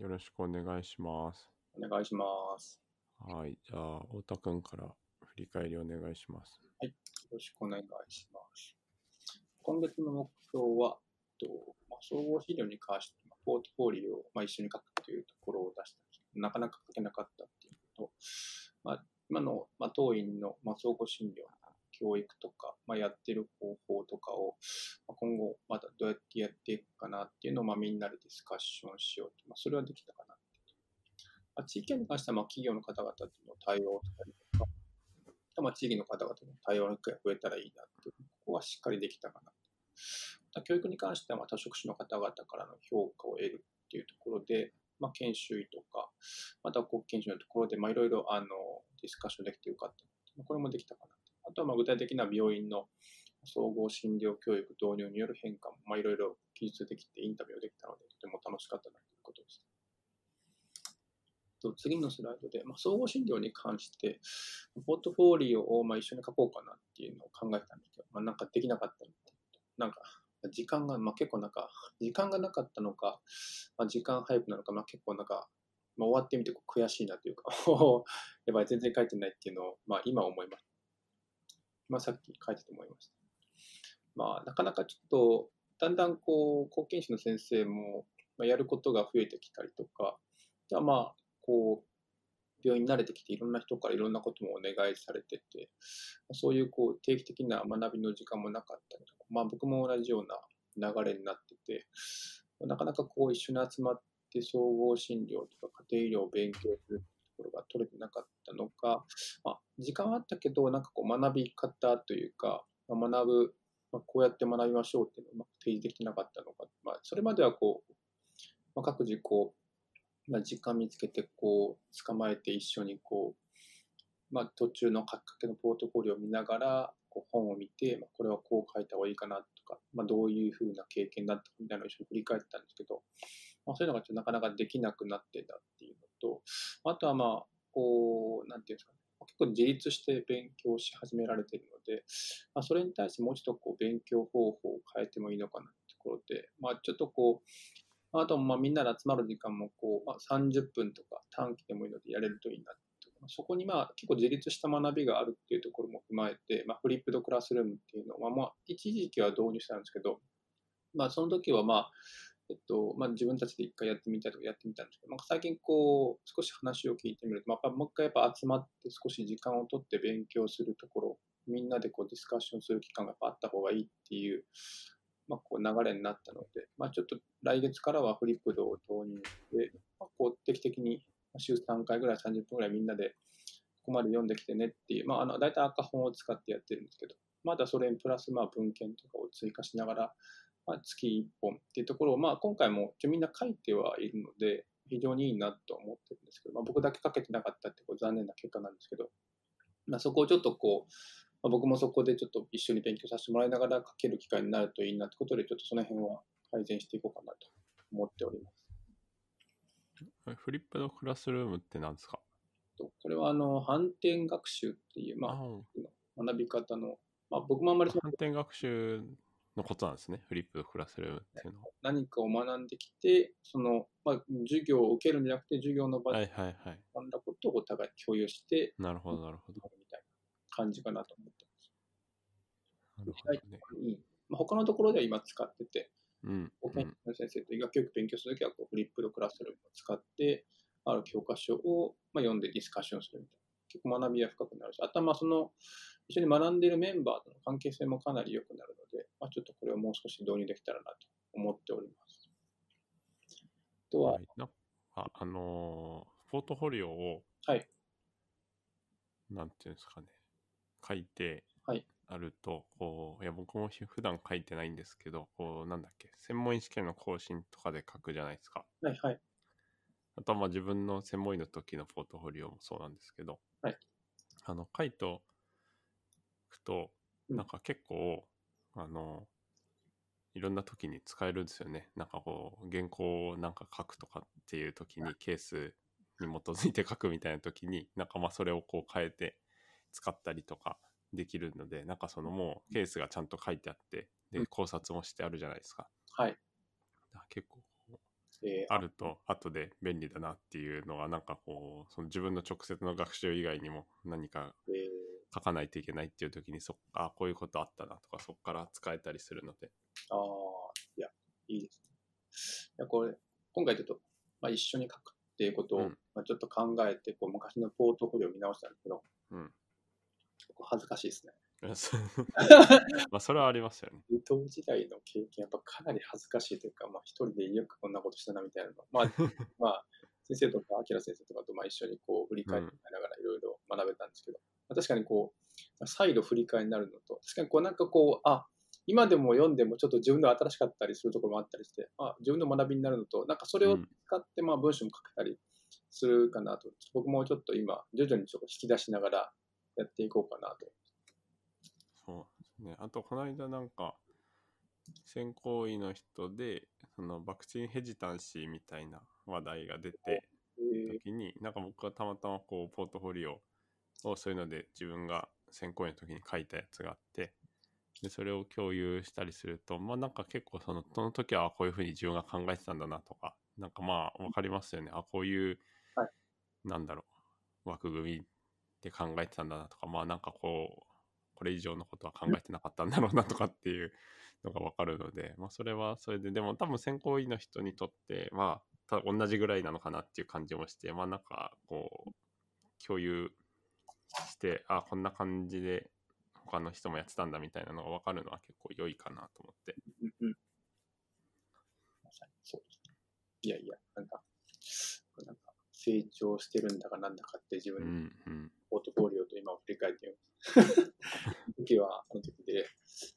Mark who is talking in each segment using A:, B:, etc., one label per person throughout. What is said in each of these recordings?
A: よろしくお願いします。
B: お願いします。
A: はい。じゃあ、太田くんから振り返りお願いします。
B: よろしくお願いします。今月の目標は、とまあ、総合資料に関して、まあポートフォリオを、まあ、一緒に書くというところを出したんですけど、なかなか書けなかったっていうのと、まあ、今の、まあ、当院の、まあ、総合診療、教育とか、まあ、やってる方法とかを、まあ、今後、またどうやってやっていくかなっていうのを、まあ、みんなでディスカッションしようと。まあ、それはできたかなって。まあ、地域に関しては、まあ、企業の方々との対応したりとか、まあ、地域の方々の対応が増えたらいいなっていう、ここはしっかりできたかな。また教育に関しては、まあ、多職種の方々からの評価を得るっていうところで、まあ、研修医とか、また国研修のところで、まあ、いろいろあのディスカッションできてよかった。これもできたかな。あとはまあ具体的な病院の総合診療教育導入による変化も、まあ、いろいろ記述できて、インタビューできたので、とても楽しかったなということです。と次のスライドで、まあ、総合診療に関して、ポートフォーリオをまあ一緒に書こうかなっていうのを考えたんですけど、まあ、なんかできなかったので、なんか時間が、まあ、結構なんか、時間がなかったのか、まあ、時間配布なのか、まあ、結構なんか、まあ、終わってみて悔しいなというか、やばい、全然書いてないっていうのを、まあ、今思います。まあ、さっき書いてて思いました。まあ、なかなかちょっと、だんだんこう、後見士の先生も、まあ、やることが増えてきたりとか、じゃあまあ、こう、病院に慣れてきていろんな人からいろんなこともお願いされてて、そういうこう定期的な学びの時間もなかったりとか、まあ僕も同じような流れになってて、なかなかこう一緒に集まって総合診療とか家庭医療を勉強するころが取れてなかったのか、まあ、時間はあったけど、なんかこう学び方というか、まあ、学ぶ、まあ、こうやって学びましょうっていうのをまく提示できてなかったのか、まあ、それまではこう、まあ、各自こう、まあ、時間見つけて、こう、捕まえて一緒にこう、まあ、途中の書きかけのポートフォリオを見ながら、本を見て、まあ、これはこう書いた方がいいかなとか、まあ、どういうふうな経験だったかみたいなのを一緒に振り返ったんですけど、まあ、そういうのがちょっとなかなかできなくなってたっていうのと、あとはまあ、こう、なんていうんですかね、結構自立して勉強し始められているので、まあ、それに対してもうちょっとこう勉強方法を変えてもいいのかなってところで、まあ、ちょっとこう、あとまあみんなで集まる時間もこう、まあ、30分とか短期でもいいのでやれるといいなってそこにまあ結構自立した学びがあるっていうところも踏まえて、まあ、フリップドクラスルームっていうのは、まあ、一時期は導入したんですけど、まあ、その時はまあ、えっとまあ、自分たちで一回やってみたいとかやってみたんですけど、まあ、最近こう少し話を聞いてみると、まあ、もう一回やっぱ集まって少し時間を取って勉強するところみんなでこうディスカッションする期間がっあった方がいいっていうまあ、こう流れになったので、まあ、ちょっと来月からはフリップドを導入して、まあ、こう定期的に週3回ぐらい30分ぐらいみんなでここまで読んできてねっていう、まあ、あの大体赤本を使ってやってるんですけど、まだそれにプラスまあ文献とかを追加しながら、まあ、月1本っていうところを、まあ、今回もみんな書いてはいるので、非常にいいなと思ってるんですけど、まあ、僕だけ書けてなかったってこう残念な結果なんですけど、まあ、そこをちょっとこう、まあ、僕もそこでちょっと一緒に勉強させてもらいながら書ける機会になるといいなってことで、ちょっとその辺は改善していこうかなと思っております。
A: フリップのクラスルームって何ですか？
B: これはあの反転学習っていう、まあ、学び方の、まあ、僕もあんまり
A: 反転学習のことなんですね、フリップのクラスルームっていうのは。
B: 何かを学んできて、その、まあ、授業を受けるんじゃなくて、授業の場で学んだことをお互い共有して、
A: なるほど、なるほど。
B: みたいな感じかなと思って
A: なるほどね。
B: まあ、他のところでは今使ってて、
A: うん、
B: 保健の先生と医学教育勉強するときはこうフリップドクラスルームを使って、ある教科書をまあ読んでディスカッションするみたいな。結構学びが深くなるし、あとはまあその一緒に学んでいるメンバーとの関係性もかなり良くなるので、まあ、ちょっとこれをもう少し導入できたらなと思っております。あとは、
A: はい、ああのー、ポートフォリオを、
B: はい。
A: なんていうんですかね、書いて、
B: はい。
A: あると、こう、いや、僕も普段書いてないんですけど、こう、なんだっけ、専門医試験の更新とかで書くじゃないですか。
B: はいはい。
A: あとはまあ自分の専門医の時のポートフォリオもそうなんですけど、
B: はい。
A: あの、書いとくと、
B: うん
A: なんか結構、あの、いろんな時に使えるんですよね。なんかこう、原稿をなんか書くとかっていう時に、ケースに基づいて書くみたいな時に、なんかまあそれをこう変えて使ったりとかできるので、なんかそのもうケースがちゃんと書いてあって、で
B: うん、
A: 考察もしてあるじゃないですか。
B: はい。
A: 結構あると後で便利だなっていうのはなんかこうその自分の直接の学習以外にも何か
B: えー
A: 書かないといけないっていう時にそあこういうことあったなとかそこから使えたりするので
B: ああ、いや、いいですね。いや、これ、今回ちょっと、まあ、一緒に書くっていうことを、
A: うん
B: まあ、ちょっと考えて、こう、昔のポートフォリオを見直したんですけど、
A: うん
B: 恥ずかしいですね。
A: まあそれはありますよね。
B: 伊藤時代の経験、やっぱかなり恥ずかしいというか、まあ、一人でよくこんなことしたなみたいなの。まあ、まあ、先生とか、明先生とかとまあ一緒にこう振り返りながらいろいろ学べたんですけど、まあ確かにこう、再度振り返りになるのと、確かにこうなんかこう、あ今でも読んでもちょっと自分の新しかったりするところもあったりして、あ自分の学びになるのと、なんかそれを
A: うん
B: 使ってまあ文章も書けたりするかなと、僕もちょっと今、徐々にちょっと引き出しながらやっていこうかなと。
A: そう。ですね。あとこの間なんか選考医の人でそのワクチンヘジタンシーみたいな話題が出て
B: えー。
A: 時になんか僕がたまたまこうポートフォリオをそういうので自分が選考医の時に書いたやつがあってでそれを共有したりするとまあなんか結構そのその時はこういうふうに自分が考えてたんだなとかなんかまあ分かりますよね。あこういう、
B: はい。
A: なんだろう枠組みで考えてたんだなとかまあなんかこうこれ以上のことは考えてなかったんだろうなとかっていうのが分かるので、まあ、それはそれででも多分選考委員の人にとってまあた同じぐらいなのかなっていう感じもしてまあなんかこう共有してあこんな感じで他の人もやってたんだみたいなのが分かるのは結構良いかなと思って
B: そうですね。いやいや、なんか成長してるんだかなんだかって自
A: う
B: 分のポートフォリオと今を振り返ってみます。時は、あの時で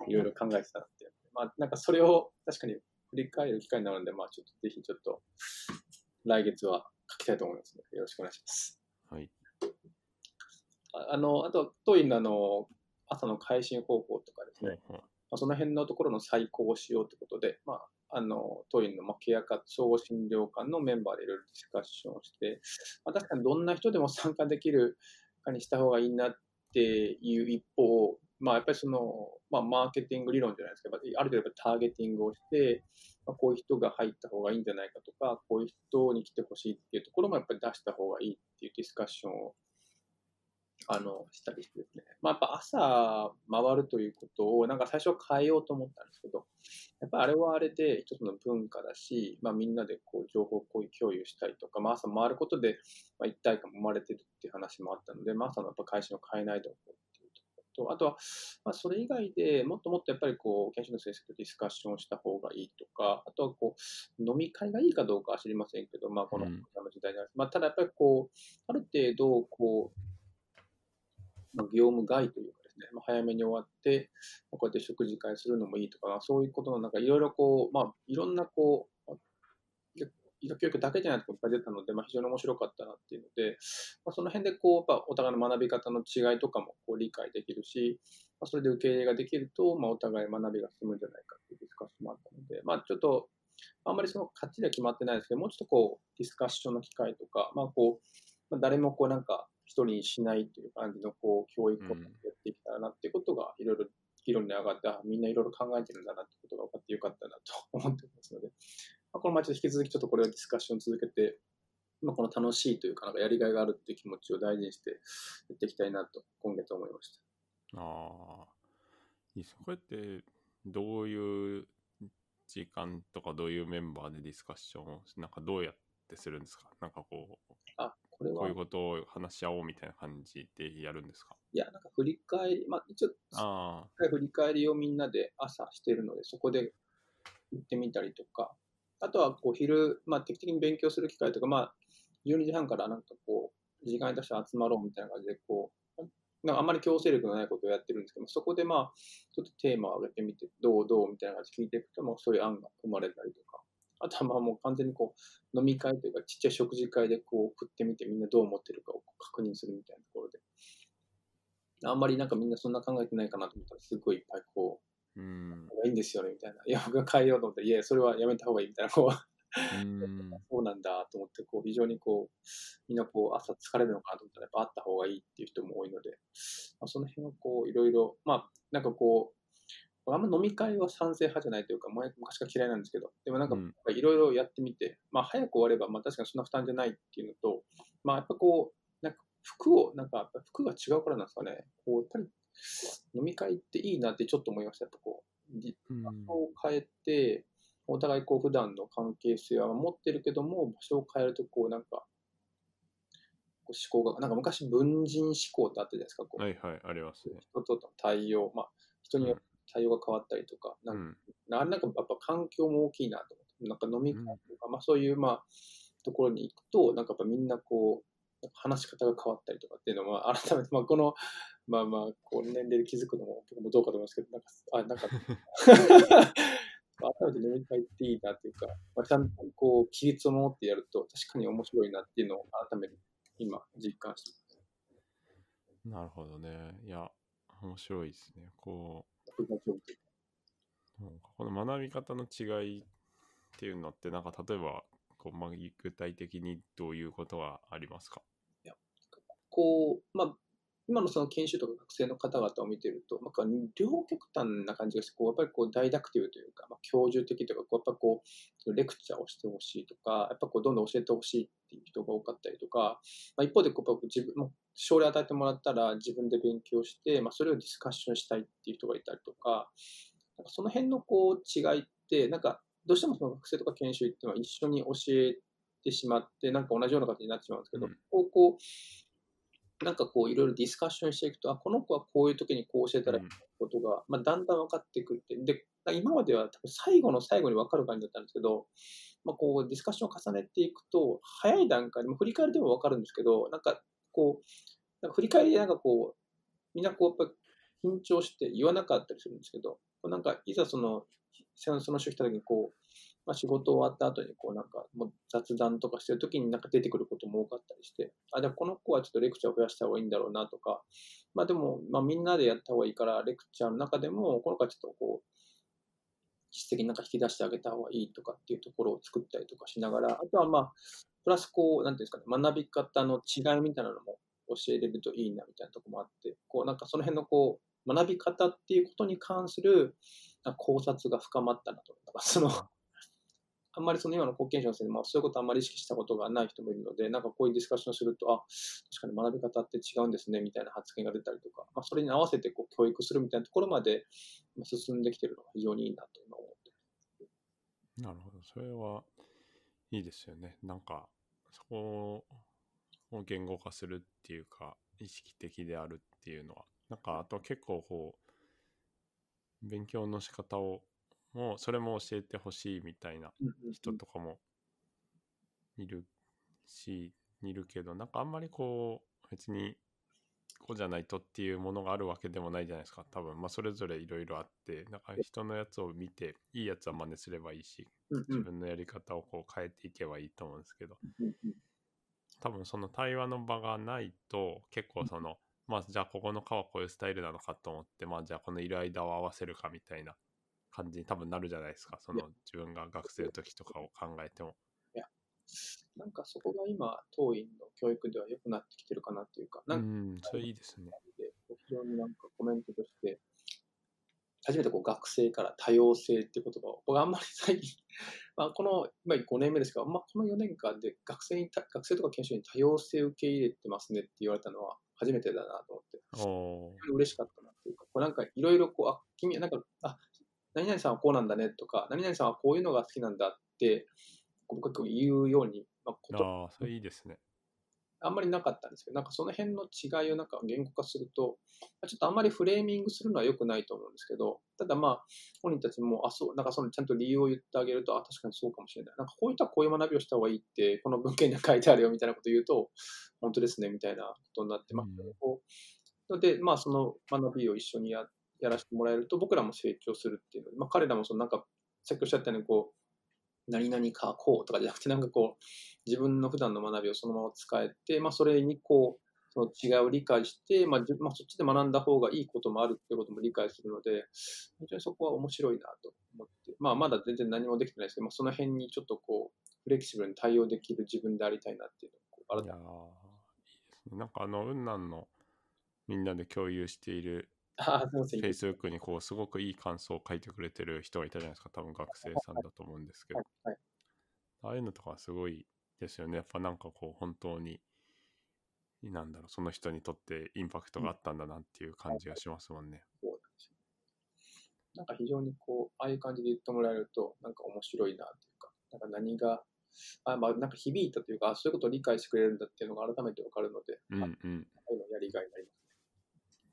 B: いろいろ考えてたなって。まあ、なんかそれを確かに振り返る機会になるので、まあ、ちょっとぜひちょっと来月は書きたいと思いますので、よろしくお願いします。
A: はい
B: ああの、あと、当院のあの、朝の配信方法とかですね、
A: ほうほう
B: まあ、その辺のところの再考をしようということで、まあ、あの当院のまケア科総合診療官のメンバーでいろいろディスカッションをして、まあ、確かにどんな人でも参加できるかにした方がいいなっていう一方、まあ、やっぱりその、まあ、マーケティング理論じゃないですけど、ある程度ターゲティングをして、まあ、こういう人が入った方がいいんじゃないかとか、こういう人に来てほしいっていうところもやっぱり出した方がいいっていうディスカッションをあのしたりしてですね、まあ、やっぱ朝回るということを、なんか最初は変えようと思ったんですけど、やっぱあれはあれで一つの文化だし、まあ、みんなでこう情報共有したりとか、まあ、朝回ることで、まあ、一体感も生まれてるっていう話もあったので、まあ、朝のやっぱ会社を変えないと思うっていうところと、あとは、まあ、それ以外でもっともっとやっぱりこう研修の先生とディスカッションをした方がいいとか、あとはこう飲み会がいいかどうかは知りませんけど、まあ、この時代になるまあ、ただやっぱりこう、ある程度こう、業務外というかですね、まあ、早めに終わって、こうやって食事会するのもいいとか、そういうことのなんかいろいろこう、まあ、いろんなこう、医学教育だけじゃないところが出たので、まあ、非常に面白かったなっていうので、まあ、その辺でこう、やっぱお互いの学び方の違いとかもこう理解できるし、まあ、それで受け入れができると、まあ、お互い学びが進むんじゃないかっていうディスカッションもあったので、まあ、ちょっと、あんまりその価値では決まってないですけど、もうちょっとこう、ディスカッションの機会とか、まあ、こう、まあ、誰もこうなんか人にしないという感じのこう教育をやっていけたらなっていうことがいろいろ議論に上がって、あみんないろいろ考えてるんだなってことが分かってよかったなと思ってますので、まあ、このままちょっと引き続きちょっとこれをディスカッション続けて、まあ、この楽しいというか、なんかやりがいがあるっていう気持ちを大事にしてやっていきたいなと今月思いました。
A: ああいいですねこれってどういう時間とかどういうメンバーでディスカッションをなんかどうやってするんですか？なんかこう
B: あ、これは。
A: こういう、ことを話し合おうみたいな感じでやるんですか？
B: いや、なんか振り返り、まあ一応、
A: あ
B: 振り返りをみんなで朝してるので、そこで行ってみたりとか、あとはこう昼、まあ、定期的に勉強する機会とか、まあ、12時半からなんかこう、時間に出して集まろうみたいな感じで、こう、なんかあんまり強制力のないことをやってるんですけど、そこでまあ、ちょっとテーマを上げてみて、どうどうみたいな感じで聞いていくと、もうそういう案が生まれたりとか、あとはまあもう完全にこう、飲み会というか、ちっちゃい食事会でこう、振ってみて、みんなどう思ってるかを確認するみたいなところで、あんまりなんかみんなそんな考えてないかなと思ったら、すごいいっぱいこう、
A: あうん。
B: いいんですよねみたいな。いや、僕が変えようと思って、いや、それはやめた方がいいみたいな、こう、
A: うん。
B: そうなんだと思って、こう、非常にこう、みんなこう、朝疲れるのかなと思ったら、やっぱあった方がいいっていう人も多いので、まあ、その辺はこう、いろいろ、まあ、なんかこう、あんま飲み会は賛成派じゃないというか、前昔から嫌いなんですけど、でもなんか
A: うん。
B: いろいろやってみて、まあ早く終われば、まあ確かにそんな負担じゃないっていうのと、まあやっぱこう、なんか服を、なんか服が違うからなんですかね、こう、やっぱり飲み会っていいなってちょっと思いました。やっぱこう、場所を変えて、お互いこう普段の関係性は持ってるけども、場所を変えるとこうなんか、思考が、なんか昔文人思考ってあったじゃないですか、こう、
A: はいはい、ありますね。
B: 人との対応、まあ人によって対応が変わったりとか、なんか
A: うん。
B: ななんかやっぱ環境も大きいなと思って、なんか飲み会とか、まあそういうまあところに行くと、なんかやっぱみんなこう、話し方が変わったりとかっていうのは、改めて、まあこの、まあまあ、こう年齢で気づくのも僕もどうかと思いますけど、なんか、あ、なんか、改めて飲み会っていいなっていうか、まあ、ちゃんとこう、規律を守ってやると、確かに面白いなっていうのを改めて今、実感して
A: なるほどね。いや、面白いですね。こ
B: ます。
A: う、なんかこの学び方の違いっていうのって、なんか例えば、こうまあ、具体的にどういうことがありますか？
B: こう、まあ、今のその研修とか学生の方々を見てると、なんか両極端な感じがして、こうやっぱりこうダイダクティブというか、まあ、教授的というか、こうやっぱこう、レクチャーをしてほしいとか、やっぱこうどんどん教えてほしいっていう人が多かったりとか、まあ、一方でこうやっぱ自分も奨励与えてもらったら自分で勉強して、まあ、それをディスカッションしたいっていう人がいたりとか、なんかその辺のこう違いって、なんかどうしてもその学生とか研修行っていうのは一緒に教えてしまって、なんか同じような形になってしまうんですけど、
A: うん。
B: こうこう、なんかこういろいろディスカッションしていくと、あ、この子はこういう時にこう教えたらいいことが、まあ、だんだん分かってくるって。で、今までは多分最後の最後に分かる感じだったんですけど、まあ、こうディスカッションを重ねていくと、早い段階でも振り返りでも分かるんですけど、なんかこう、なんか振り返りでなんかこう、みんなこうやっぱ緊張して言わなかったりするんですけど、なんかいざその、その人来た時にこう、まあ、仕事終わった後にこうなんかもう雑談とかしてる時になんか出てくることも多かったりして、あ、じゃこの子はちょっとレクチャーを増やした方がいいんだろうなとか、まあでも、まあみんなでやった方がいいから、レクチャーの中でも、この子はちょっとこう、実績なんか引き出してあげた方がいいとかっていうところを作ったりとかしながら、あとはまあ、プラスこう、なんていうんですかね、学び方の違いみたいなのも教えれるといいなみたいなとこもあって、こうなんかその辺のこう、学び方っていうことに関する考察が深まったなと。だかその、あんまりその今の後見者の先生、まあ、そういうことあんまり意識したことがない人もいるので、なんかこういうディスカッションすると、あ、確かに学び方って違うんですね、みたいな発言が出たりとか、まあ、それに合わせてこう教育するみたいなところまで進んできてるのが非常にいいなと今思って
A: なるほど。それはいいですよね。なんか、そこを言語化するっていうか、意識的であるっていうのは、なんか、あと結構こう、勉強の仕方を、もうそれも教えてほしいみたいな人とかもいるし、いるけど、なんかあんまりこう、別に、こうじゃないとっていうものがあるわけでもないじゃないですか。多分、まあ、それぞれいろいろあって、なんか人のやつを見て、いいやつは真似すればいいし、自分のやり方をこう変えていけばいいと思うんですけど、多分その対話の場がないと、結構その、まあじゃあここの科はこういうスタイルなのかと思って、まあじゃあこのいる間を合わせるかみたいな感じに多分なるじゃないですか。その自分が学生の時とかを考えても。
B: なんかそこが今、当院の教育では良くなってきてるかなっていうか、
A: う
B: なんか
A: ん、それいいですね。
B: で非常になんかコメントとして、初めてこう学生から多様性っていう言葉を、僕あんまり最近、まあ、この、まあ、5年目ですが、まあ、この4年間で学生にた、学生とか研修に多様性を受け入れてますねって言われたのは初めてだなと思って、嬉しかったなっていうか、こうなんかいろいろこう、あ、君、なんか、あ、何々さんはこうなんだねとか、何々さんはこういうのが好きなんだって、僕が言うように、まあ、こと
A: ああ、それいいですね。
B: あんまりなかったんですけど、なんかその辺の違いをなんか言語化すると、まあちょっとあんまりフレーミングするのは良くないと思うんですけど、ただまあ、本人たちも、あ、そう、なんかそのちゃんと理由を言ってあげると、あ、確かにそうかもしれない。なんかこういったこういう学びをした方がいいって、この文献に書いてあるよみたいなこと言うと、本当ですね、みたいなことになって、まあ
A: うん、
B: で、まあその学びを一緒にややらせてもらえると、僕らも成長するっていうので、まあ彼らもそのなんか、さっきおっしゃったように、こう、何々かこうとかじゃなくて、なんかこう、自分の普段の学びをそのまま使えて、まあ、それにこう、その違いを理解して、まあじまあ、そっちで学んだ方がいいこともあるっていうことも理解するので、本当にそこは面白いなと思って、まあ、まだ全然何もできてないですけど、まあ、その辺にちょっとこう、フレキシブルに対応できる自分でありたいなっていうのをこう改めて
A: いやいいですね。なんかあの、雲南のみんなで共有している
B: ああ、すみません。
A: Facebook にこうすごくいい感想を書いてくれてる人がいたじゃないですか多分学生さんだと思うんですけど
B: はいはい。
A: ああいうのとかすごいですよねやっぱなんかこう本当になんだろうその人にとってインパクトがあったんだなっていう感じがしますもんね。
B: そうなんか非常にこう、ああいう感じで言ってもらえると、なんか面白いなっていうか、なんか何が、あまあ、なんか響いたというか、あそういうことを理解してくれるんだっていうのが改めてわかるので、
A: うん
B: あ
A: うん
B: ああいうのやりがいになりますね。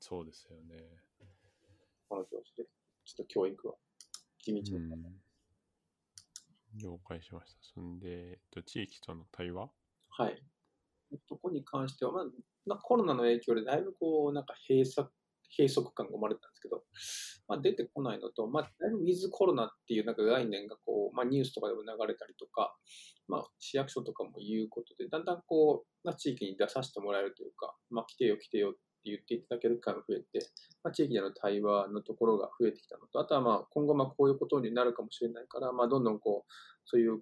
A: そうですよね。
B: この調子で。ちょっと教育は地道に。
A: うん了解しました。そんで、えっと、地域との対話？
B: はい。そこに関しては、まあ、まあコロナの影響でだいぶこう、なんか閉鎖、閉塞感が生まれたんですけど、まあ、出てこないのと、まあ、だいぶウィズコロナっていうなんか概念がこう、まあ、ニュースとかでも流れたりとか、まあ、市役所とかも言うことで、だんだんこう、まあ、地域に出させてもらえるというか、まあ、来てよ来てよって言っていただける機会も増えて、まあ、地域での対話のところが増えてきたのと、あとはまあ、今後まあこういうことになるかもしれないから、まあ、どんどんこう、そういう、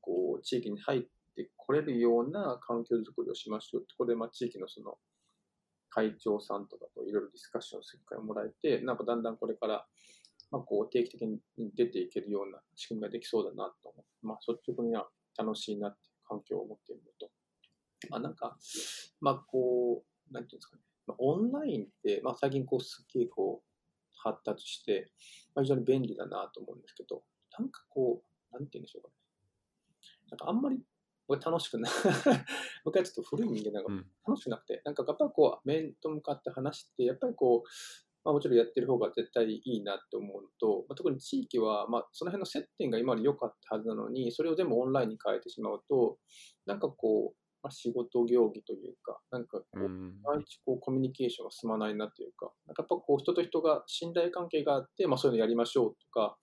B: こう、地域に入ってこれるような環境づくりをしましょうって、ここでまあ地域のその会長さんとかといろいろディスカッションする機会をもらえて、なんかだんだんこれから、まあ、こう定期的に出ていけるような仕組みができそうだなと思って、まあ、率直には楽しいなっていう環境を持っているのと、まあ、なんか、まあ、こう、なんていうんですかね、オンラインって、まあ、最近こうすっげえこう発達して、まあ、非常に便利だなと思うんですけど、なんかこう、なんて言うんでしょうかね。なんかあんまり僕楽しくない。僕はちょっと古い人間なんか
A: うん
B: 楽しくなくて、なんかやっぱりこう、面と向かって話して、やっぱりこう、まあ、もちろんやってる方が絶対いいなって思うのと、まあ、特に地域は、まあ、その辺の接点が今まで良かったはずなのに、それを全部オンラインに変えてしまうと、なんかこう、まあ、仕事行儀というか、なんかこう、
A: うん。
B: 毎日こうコミュニケーションが進まないなというか、なんかやっぱこう人と人が信頼関係があって、まあ、そういうのやりましょうとか、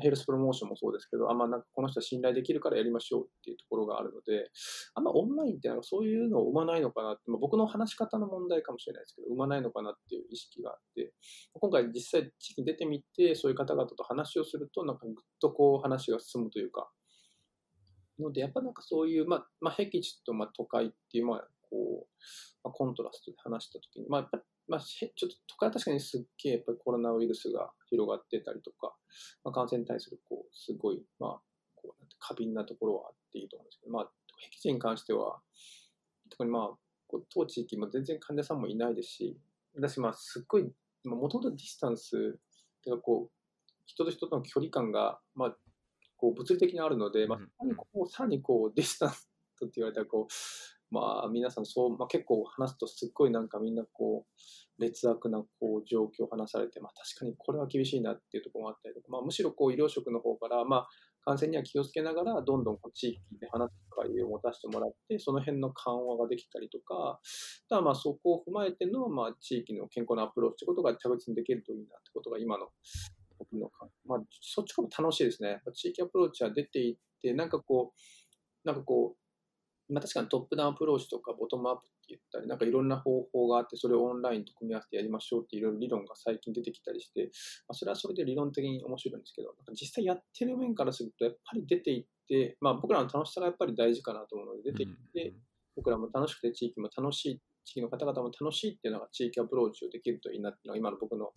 B: ヘルスプロモーションもそうですけど、あんまなんかこの人は信頼できるからやりましょうっていうところがあるので、あんまオンラインってなんかそういうのを生まないのかなって、まあ、僕の話し方の問題かもしれないですけど、生まないのかなっていう意識があって、今回実際地域に出てみて、そういう方々と話をすると、なんかぐっとこう話が進むというか、ので、やっぱなんかそういう、まあ、まあ、僻地とまあ都会っていう、まあ、こう、まあ、コントラストで話したときに、まあ、やっぱり、まあ、ちょっと都会は確かにすっげえやっぱりコロナウイルスが広がってたりとか、まあ、感染に対するこう、すごい、まあ、こうなんて過敏なところはあっていいと思うんですけど、まあ、僻地に関しては、特にまあ、こう当地域も全然患者さんもいないですし、私、まあ、すっごい、もともとディスタンス、てかこう、人と人との距離感が、まあ、こう物理的にあるので、まあ、
A: うん。
B: さらにこう、さらにこう、ディスタンスって言われたら、こう、まあ、皆さんそう、まあ、結構話すと、すっごいなんかみんなこう、劣悪なこう状況を話されて、まあ、確かにこれは厳しいなっていうところがあったりとか、まあ、むしろこう医療職の方から、まあ、感染には気をつけながら、どんどんこう地域で話す機会を持たせてもらって、その辺の緩和ができたりとか、ただまあそこを踏まえての、まあ、地域の健康なアプローチということが着実にできるといいなってことが今の僕のか、まあ、そっちからも楽しいですね。地域アプローチは出ていって、なんかこう、なんかこう、まあ、確かにトップダウンアプローチとかボトムアップって言ったり、なんかいろんな方法があって、それをオンラインと組み合わせてやりましょうっていろいろ理論が最近出てきたりして、まあ、それはそれで理論的に面白いんですけど、なんか実際やってる面からすると、やっぱり出ていって、まあ、僕らの楽しさがやっぱり大事かなと思うので、出ていって、僕らも楽しくて、地域も楽しい、地域の方々も楽しいっていうのが地域アプローチをできるといいなっていうのが今の僕の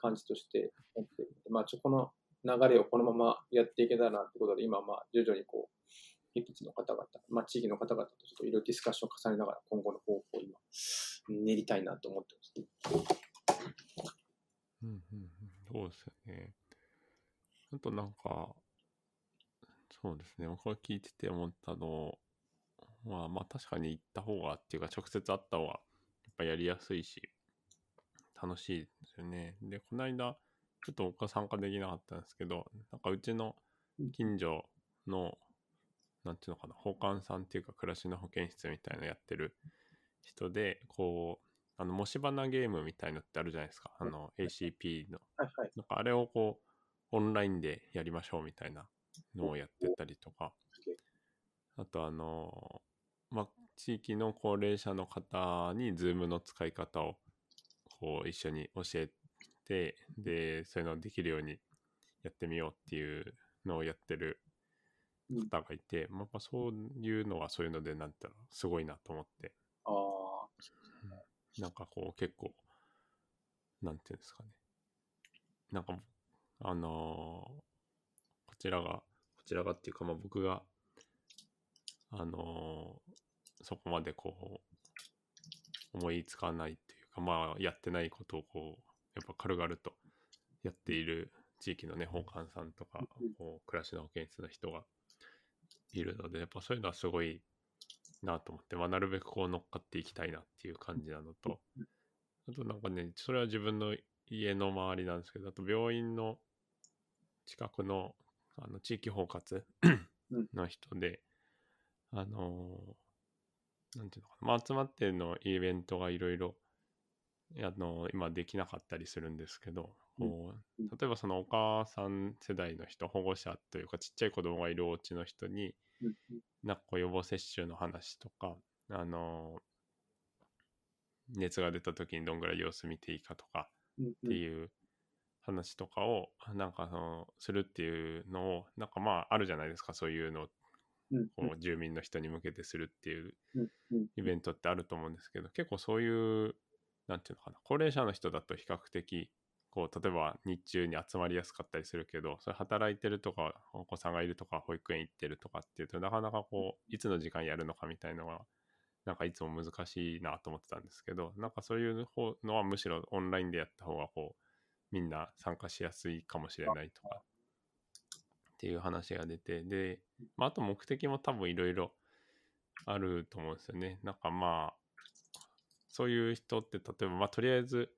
B: 感じとして思っているので、まあ、ちょこの流れをこのままやっていけたらなってことで、今、まあ、徐々にこう、僻地の方々、まあ、地域の方々とちょっといろいろディスカッションを重ねながら、今後の方法を今、練りたいなと思ってます。
A: うんうんうん、そうですよね。あとなんか、そうですね、僕が聞いてて思ったのは、まあ確かに行った方がっていうか、直接会った方がやっぱやりやすいし、楽しいですよね。で、この間、ちょっと僕は参加できなかったんですけど、なんかうちの近所の、なんていうのかな、保管さんっていうか、暮らしの保健室みたいなのやってる人で、こう、あの、模試花ゲームみたいのってあるじゃないですか。あの、ACP の。なんかあれをこう、オンラインでやりましょうみたいなのをやってたりとか、あとあの、まあ、地域の高齢者の方に Zoom の使い方をこう一緒に教えて、で、そういうのをできるようにやってみようっていうのをやってる方がいて、まあ、やっぱそういうのはそういうので、なんていうの、すごいなと思って、
B: ああ、
A: なんかこう結構、なんていうんですかね。なんか、あのーこちらが、こちらがっていうか、まあ僕が、あのーそこまでこう、思いつかないまあやってないことをこう、やっぱ軽々とやっている地域のね、保管さんとか、こう暮らしの保健室の人がいるので、やっぱそういうのはすごいなと思って、まあなるべくこう乗っかっていきたいなっていう感じなのと、あとなんかね、それは自分の家の周りなんですけど、あと病院の近くのあの地域包括の人で、あのーなんていうのかな、まあ、集まってのイベントがいろいろ、あのー今できなかったりするんですけど、こう
B: うん。
A: 例えばそのお母さん世代の人、保護者というかちっちゃい子供がいるお家の人に、
B: うん
A: なんかこう予防接種の話とか、あのー熱が出た時にどんぐらい様子見ていいかとかっていう話とかをなんかそのするっていうのをなんかまああるじゃないですかそういうのこう住民の人に向けてするっていうイベントってあると思うんですけど結構そういうなんていうのかな高齢者の人だと比較的こう例えば日中に集まりやすかったりするけどそれ働いてるとかお子さんがいるとか保育園行ってるとかっていうとなかなかこういつの時間やるのかみたいのがなんかいつも難しいなと思ってたんですけどなんかそういう方のはむしろオンラインでやった方がこうみんな参加しやすいかもしれないとかっていう話が出てで、まあ、あと目的も多分いろいろあると思うんですよね。なんかまあそういう人って例えばまあとりあえず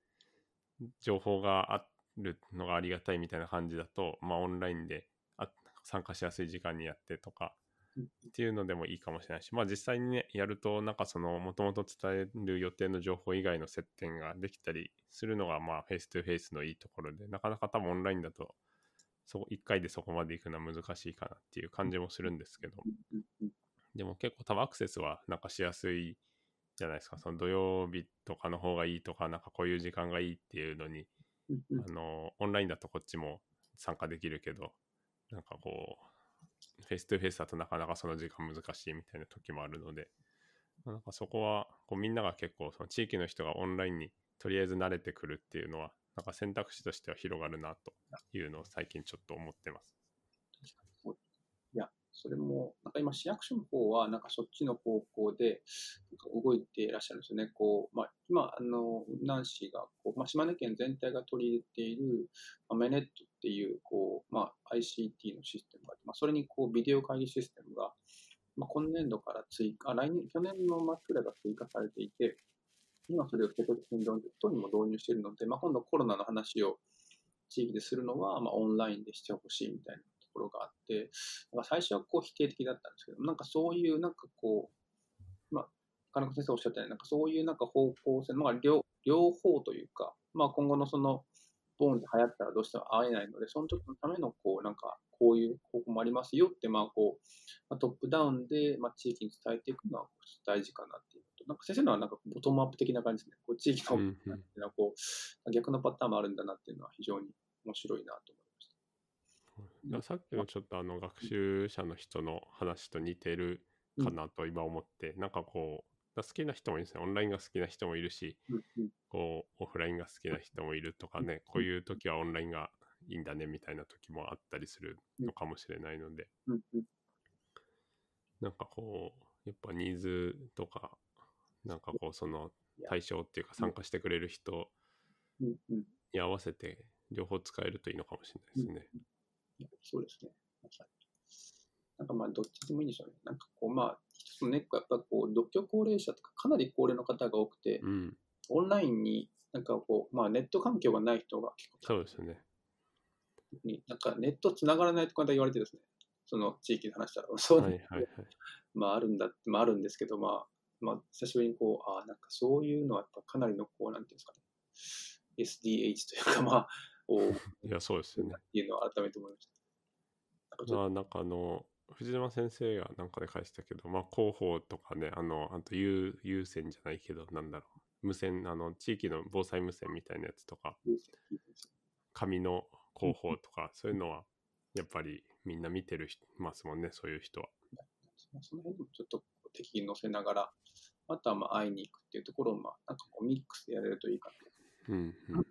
A: 情報があるのがありがたいみたいな感じだとまあオンラインであ参加しやすい時間にやってとか
B: うん。
A: っていうのでもいいかもしれないしまあ実際にねやるとなんかそのもともと伝える予定の情報以外の接点ができたりするのがまあ face to face のいいところでなかなか多分オンラインだとそ1回でそこまで行くのは難しいかなっていう感じもするんですけど。でも結構多分アクセスはなんかしやすいじゃないですかその土曜日とかの方がいいとかなんかこういう時間がいいっていうのにあのオンラインだとこっちも参加できるけどなんかこう face to face だとなかなかその時間難しいみたいな時もあるのでまあなんかそこはこうみんなが結構その地域の人がオンラインにとりあえず慣れてくるっていうのはなんか選択肢としては広がるなというのを最近ちょっと思ってます。
B: そ、れも、なんか今、市役所の方は、なんかそっちの方向で、動いていらっしゃるんですよね。こう、まあ、今、あの、雲南市が、こう、まあ、島根県全体が取り入れている、まあ、メネットっていう、こう、まあ、ICT のシステムがあって、まあ、それに、こう、ビデオ会議システムが、まあ、今年度から追加、来年、去年の末くらいが追加されていて、今それを結構県道にも導入しているので、まあ、今度コロナの話を地域でするのは、まあ、オンラインでしてほしいみたいなところがあって、なんか最初はこう否定的だったんですけど、なんかそういうなんかこう、まあ、金子先生おっしゃったように、なんかそういうなんか方向性、まあ両両方というか、まあ今後のその、ボーンで流行ったらどうしても会えないので、その時のためのこう、なんかこういう方法もありますよって、まあこう、まあ、トップダウンで、まあ、地域に伝えていくのは大事かなっていうこと。なんか先生のはなんかボトムアップ的な感じですね。こう地域の、こう逆のパターンもあるんだなっていうのは非常に面白いなと
A: さっきのちょっとあの学習者の人の話と似てるかなと今思って、なんかこうだ好きな人もいるんですね。オンラインが好きな人もいるし
B: うんうん。
A: こうオフラインが好きな人もいるとかねこういう時はオンラインがいいんだねみたいな時もあったりするのかもしれないので。
B: うんうん。
A: なんかこうやっぱニーズとかなんかこうその対象っていうか参加してくれる人
B: うんうん。
A: に合わせて両方使えるといいのかもしれないですね。
B: そうですね。なんかまあ、どっちでもいいんでしょうね。なんかこう、まあ、一つのネックはやっぱこう、独居高齢者とか、かなり高齢の方が多くて、
A: うん、
B: オンラインになんかこう、まあ、ネット環境がない人が結構
A: そうですよね。
B: に、なんかネットつながらないとか言われてですね、その地域で話したら、そう、
A: はいはいはい。
B: まああるんだって、まああるんですけど、まあ、まあ、久しぶりにこう、ああ、なんかそういうのはやっぱかなりのこう、なんていうんですかね、SDH というか、まあ、おっ
A: いやそうですよね。
B: ていうのを改めて思いました。
A: まあなんかあの藤島先生がなんかで返したけど、まあ、広報とかねあのあと有有線じゃないけどなんだろう無線あの地域の防災無線みたいなやつとか紙の広報とかそういうのはやっぱりみんな見てるますもんねそういう人は。
B: まあその辺でもちょっと敵に乗せながら、あとはまあ会いに行くっていうところを、まあ、なんかこうミックスでやれるといいかな。
A: うんうん。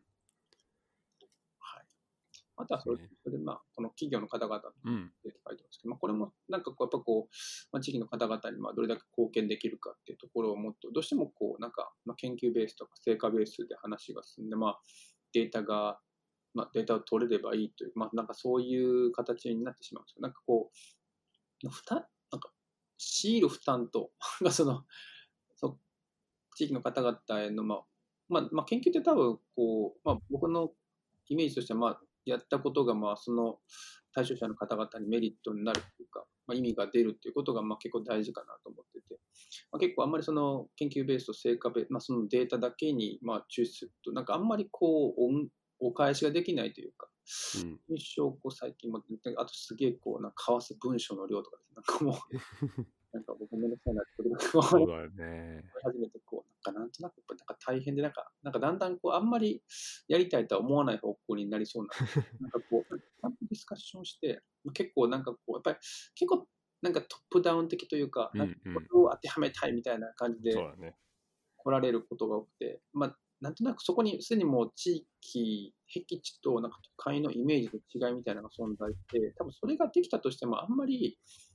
B: あとはそれ
A: ね
B: それで、まあ、この企業の方々
A: うん。
B: って書いてますけど、まあ、これもなんかこう、やっぱこう、まあ、地域の方々にまあどれだけ貢献できるかっていうところをもっと、どうしてもこう、なんか、まあ、研究ベースとか成果ベースで話が進んで、まあ、データが、まあ、データを取れればいいという、まあ、なんかそういう形になってしまうんですよ。なんかこう、負担、なんか、強いる負担と、まあその、そう地域の方々への、まあ、まあ、まあ、研究って多分、こう、まあ、僕のイメージとしては、まあ、やったことが、まあ、その対象者の方々にメリットになるというか、まあ、意味が出るっていうことが、まあ、結構大事かなと思ってて、まあ、結構あんまりその研究ベースと成果ベース、まあ、そのデータだけに、まあ、抽出すると、なんかあんまりこう、おお返しができないというか、
A: うん。
B: 印象こう最近も、あとすげえこう、なんか交わす文章の量とかです、なんかもう、なんか僕めんどくさいなって、これ
A: そうだよね。
B: 初めてこう、なんかなんとなくやっぱなんか大変で、なんか、なんかだんだんこう、あんまりやりたいとは思わない方向になりそうな、なんかこう、ちゃんとディスカッションして、まあ結構なんかこう、やっぱり結構なんかトップダウン的というか、
A: うん
B: なんか
A: うん
B: これを当てはめたいみたいな感じで。来られることが多くて、まあ、なんとなくそこにすでにもう地域、僻地となんか都会のイメージの違いみたいなのが存在して、多分それができたとしてもあんまりまあ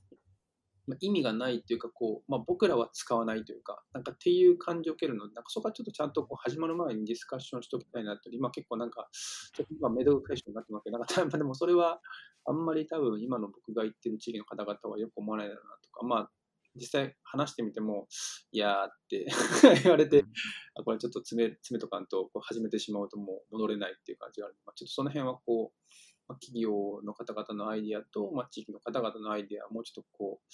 B: 意味がないっていうか、こう、まあ、僕らは使わないというか、なんかっていう感じを受けるので、なんかそこはちょっとちゃんとこう始まる前にディスカッションしておきたいなって、今結構なんか、ちょっと今メドルクエスチョンになってますけど、なんか多分でもそれはあんまり多分今の僕が言ってる地域の方々はよく思わないだろうなとか、まあ、実際話してみても、いやーって 言われて、あこれちょっと詰め詰めとかんとこう始めてしまうともう戻れないっていう感じがある。まあ、ちょっとその辺はこう、まあ、企業の方々のアイディアと、まあ、地域の方々のアイディアをもうちょっとこう、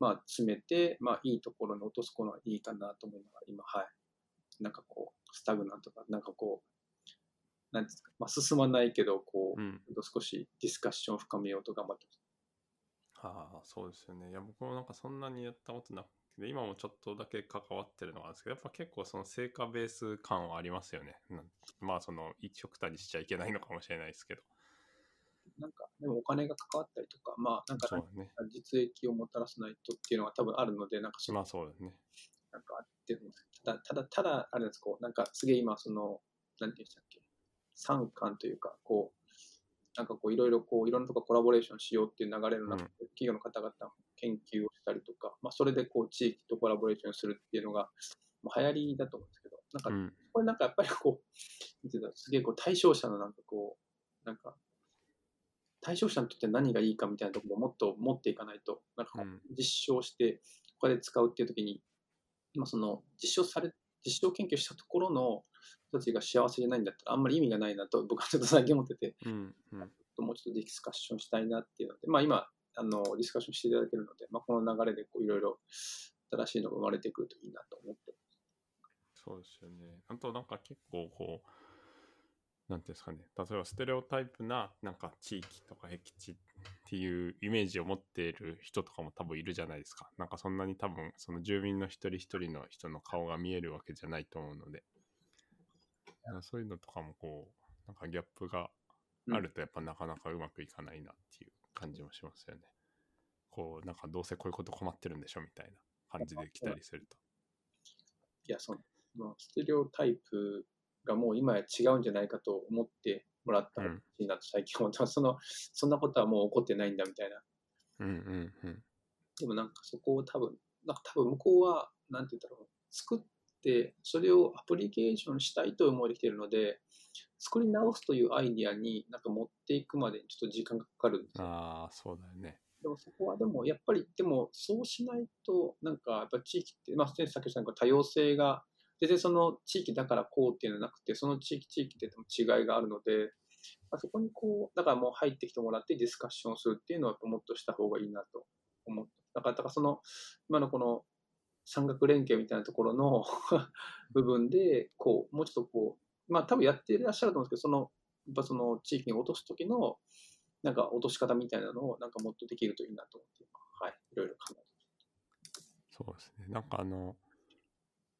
B: まあ、詰めて、まあ、いいところに落とすのはいいかなと思いながら、今、はい。なんかこう、スタグナントとか、なんかこう、なんですか、まあ、進まないけど、こう、
A: うん。
B: 少しディスカッションを深めようと頑張ってます。
A: ああ、そうですよね。いや、僕もなんかそんなにやったことなくて、今もちょっとだけ関わってるのがあるんですけど、やっぱ結構その成果ベース感はありますよね。まあ、その一極端にしちゃいけないのかもしれないですけど。
B: なんか、でもお金が関わったりとか、まあ、なんか。実益をもたらさないとっていうのが多分あるので、なんか
A: まあそうだね。
B: なんかあっても、ただ、ただ、ただ、あれです、こう、なんかすげえ今、その、なんていうんでしたっけ、参観というか、こう、なんかこう、いろいろこう、いろんなとこコラボレーションしようっていう流れの中で、
A: うん
B: 企業の方々も研究をしたりとか、まあ、それでこう、地域とコラボレーションするっていうのが、もう流行りだと思うんですけど、なんか
A: う、ん。
B: これなんかやっぱりこう、見てたらすげえこう、対象者のなんかこう、なんか、対象者にとって何がいいかみたいなところをもっと持っていかないと、なんか実証して、他で使うっていう時に、まあ、その実証され、実証研究したところの人たちが幸せじゃないんだったら、あんまり意味がないなと、僕はちょっと最近思ってて、
A: うん。うん。
B: もうちょっとディスカッションしたいなっていうので、まあ今、あのディスカッションしていただけるので、まあ、この流れでこういろいろ新しいのが生まれてくるといいなと思って
A: そうですよね。あとなんか結構こう、なんていうんですかね、例えばステレオタイプななんか地域とか僻地っていうイメージを持っている人とかも多分いるじゃないですか。なんかそんなに多分その住民の一人一人の人の顔が見えるわけじゃないと思うので、そういうのとかもこう、なんかギャップがあるとやっぱなかなかうまくいかないなっていう感じもしますよね。こう、なんかどうせこういうこと困ってるんでしょみたいな感じで来たりすると。
B: いや、その、まあ、ステレオタイプがもう今や違うんじゃないかと思ってもらったら
A: うん
B: いいなと最近思ってます。その、そんなことはもう起こってないんだみたいな。
A: うんうんうん。
B: でもなんかそこを多分、なんか多分向こうは、なんて言ったら、作って、それをアプリケーションしたいという思いできているので、作り直すというアイディアになんか持っていくまでにちょっと時間がかかるんですよ。
A: ああ、そうだよね。
B: でもそこはでも、やっぱり、でもそうしないと、なんかやっぱ地域って、まあ、先ほど言った多様性が、全然その地域だからこうっていうのはなくて、その地域地域で違いがあるので、まあ、そこにこう、だからもう入ってきてもらってディスカッションするっていうのはもっとした方がいいなと思って。だから、だからその、今のこの山岳連携みたいなところの 部分で、こう、もうちょっとこう、まあ多分やっていらっしゃると思うんですけど、その、やっぱその地域に落とす時の、なんか落とし方みたいなのをなんかもっとできるといいなと思って、はい、いろいろ考えて
A: そうですね。なんかあの、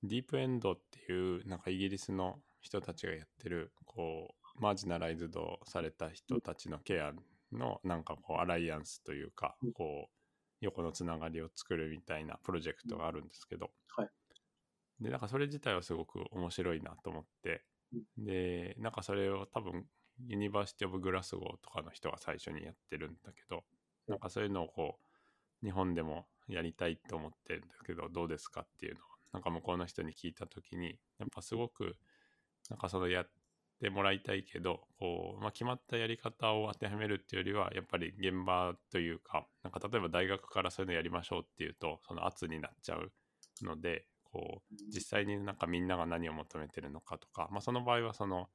A: ディープエンドっていう、なんかイギリスの人たちがやってる、こう、マージナライズドされた人たちのケアの、なんかこう、アライアンスというか
B: うん、
A: こう、横のつながりを作るみたいなプロジェクトがあるんですけど、
B: はい。
A: で、なんかそれ自体はすごく面白いなと思って、で、なんかそれを多分、 University of Glasgow とかの人が最初にやってるんだけど、なんかそういうのをこう、日本でもやりたいと思ってるんだけど、どうですかっていうのを、なんか向こうの人に聞いたときに、やっぱすごく、なんかそのやってもらいたいけど、こう、まあ、決まったやり方を当てはめるっていうよりは、やっぱり現場というか、なんか例えば大学からそういうのやりましょうっていうと、その圧になっちゃうので、こう、実際になんかみんなが何を求めてるのかとか、まあ、その場合はその、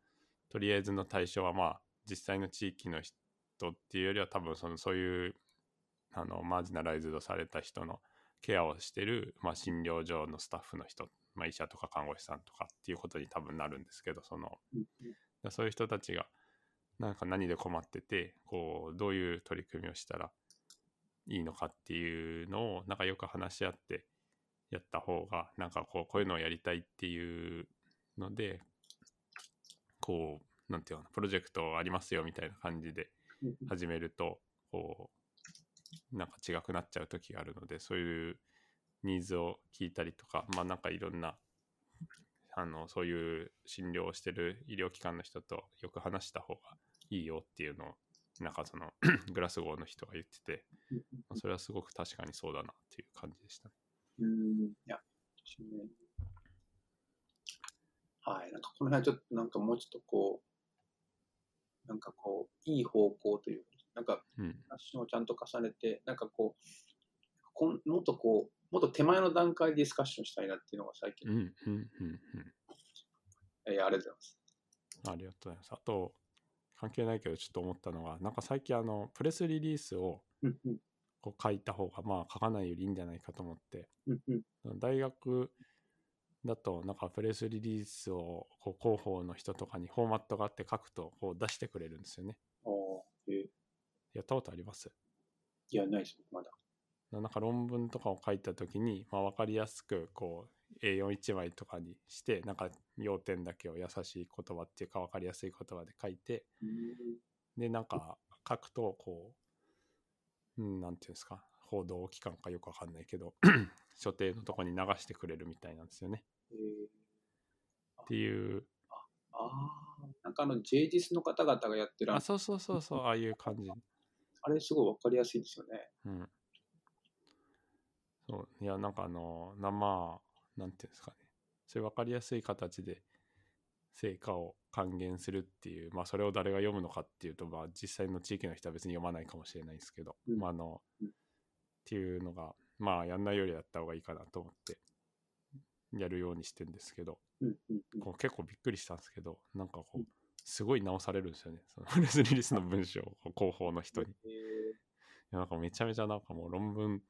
A: とりあえずの対象はまあ、実際の地域の人っていうよりは多分そのそういうあのマージナライズドされた人のケアをしてる、まあ、診療所のスタッフの人、まあ、医者とか看護師さんとかっていうことに多分なるんですけどそのそういう人たちがなんか何で困っててこうどういう取り組みをしたらいいのかっていうのをなんかよく話し合ってやった方がなんかこうこういうのをやりたいっていうのでこうなんていうのプロジェクトありますよみたいな感じで始めるとこうなんか違くなっちゃう時があるのでそういうニーズを聞いたりとかまあなんかいろんなあのそういう診療をしてる医療機関の人とよく話した方がいいよっていうのをなんかその グラスゴーの人が言ってて、まあ、それはすごく確かにそうだなっていう感じでしたね。
B: うん、いや。はい、なんかこの辺はちょっと、なんかもうちょっとこう、なんかこう、いい方向というか、なんか、
A: うん。
B: 話をちゃんと重ねて、なんかこう、こんもっとこう、もっと手前の段階でディスカッションしたいなっていうのが最近、
A: うんうんうんうん。
B: えーありがとうございます。
A: ありがとうございます。あと、関係ないけどちょっと思ったのが、なんか最近あの、プレスリリースをこう書いた方が、まあ書かないよりいいんじゃないかと思って、
B: うんうん。
A: 大学だとなんかプレスリリースをこう広報の人とかにフォーマットがあって書くとこう出してくれるんですよね。
B: あーえー
A: やったことあります？
B: いや、ないです、まだ。
A: なんか論文とかを書いた時に、まあ、分かりやすくこう A41 枚とかにしてなんか要点だけを優しい言葉っていうか分かりやすい言葉で書いてでなんか書くとこう、うん、なんていうんですか？報道機関かよくわかんないけど 所定のとこに流してくれるみたいなんですよね。
B: えー。
A: っていう。
B: ああ、なんかあの JDIS の方々がやってる、あ
A: あそうそうそうそうああいう感じ
B: あれすごいわかりやすいですよね。
A: うん。そう。いやなんかあの生なんていうんですかね。そういう分かりやすい形で成果を還元するっていうまあそれを誰が読むのかっていうとまあ実際の地域の人は別に読まないかもしれないですけど、
B: うん。
A: まああの、
B: うん。
A: っていうのがまあやんないよりやった方がいいかなと思ってやるようにしてるんですけど
B: うんうんうん。
A: こう結構びっくりしたんですけどなんかこうすごい直されるんですよね。そのプレスリリースの文章を広報の人に。
B: え
A: いやなんかめちゃめちゃなんかもう論文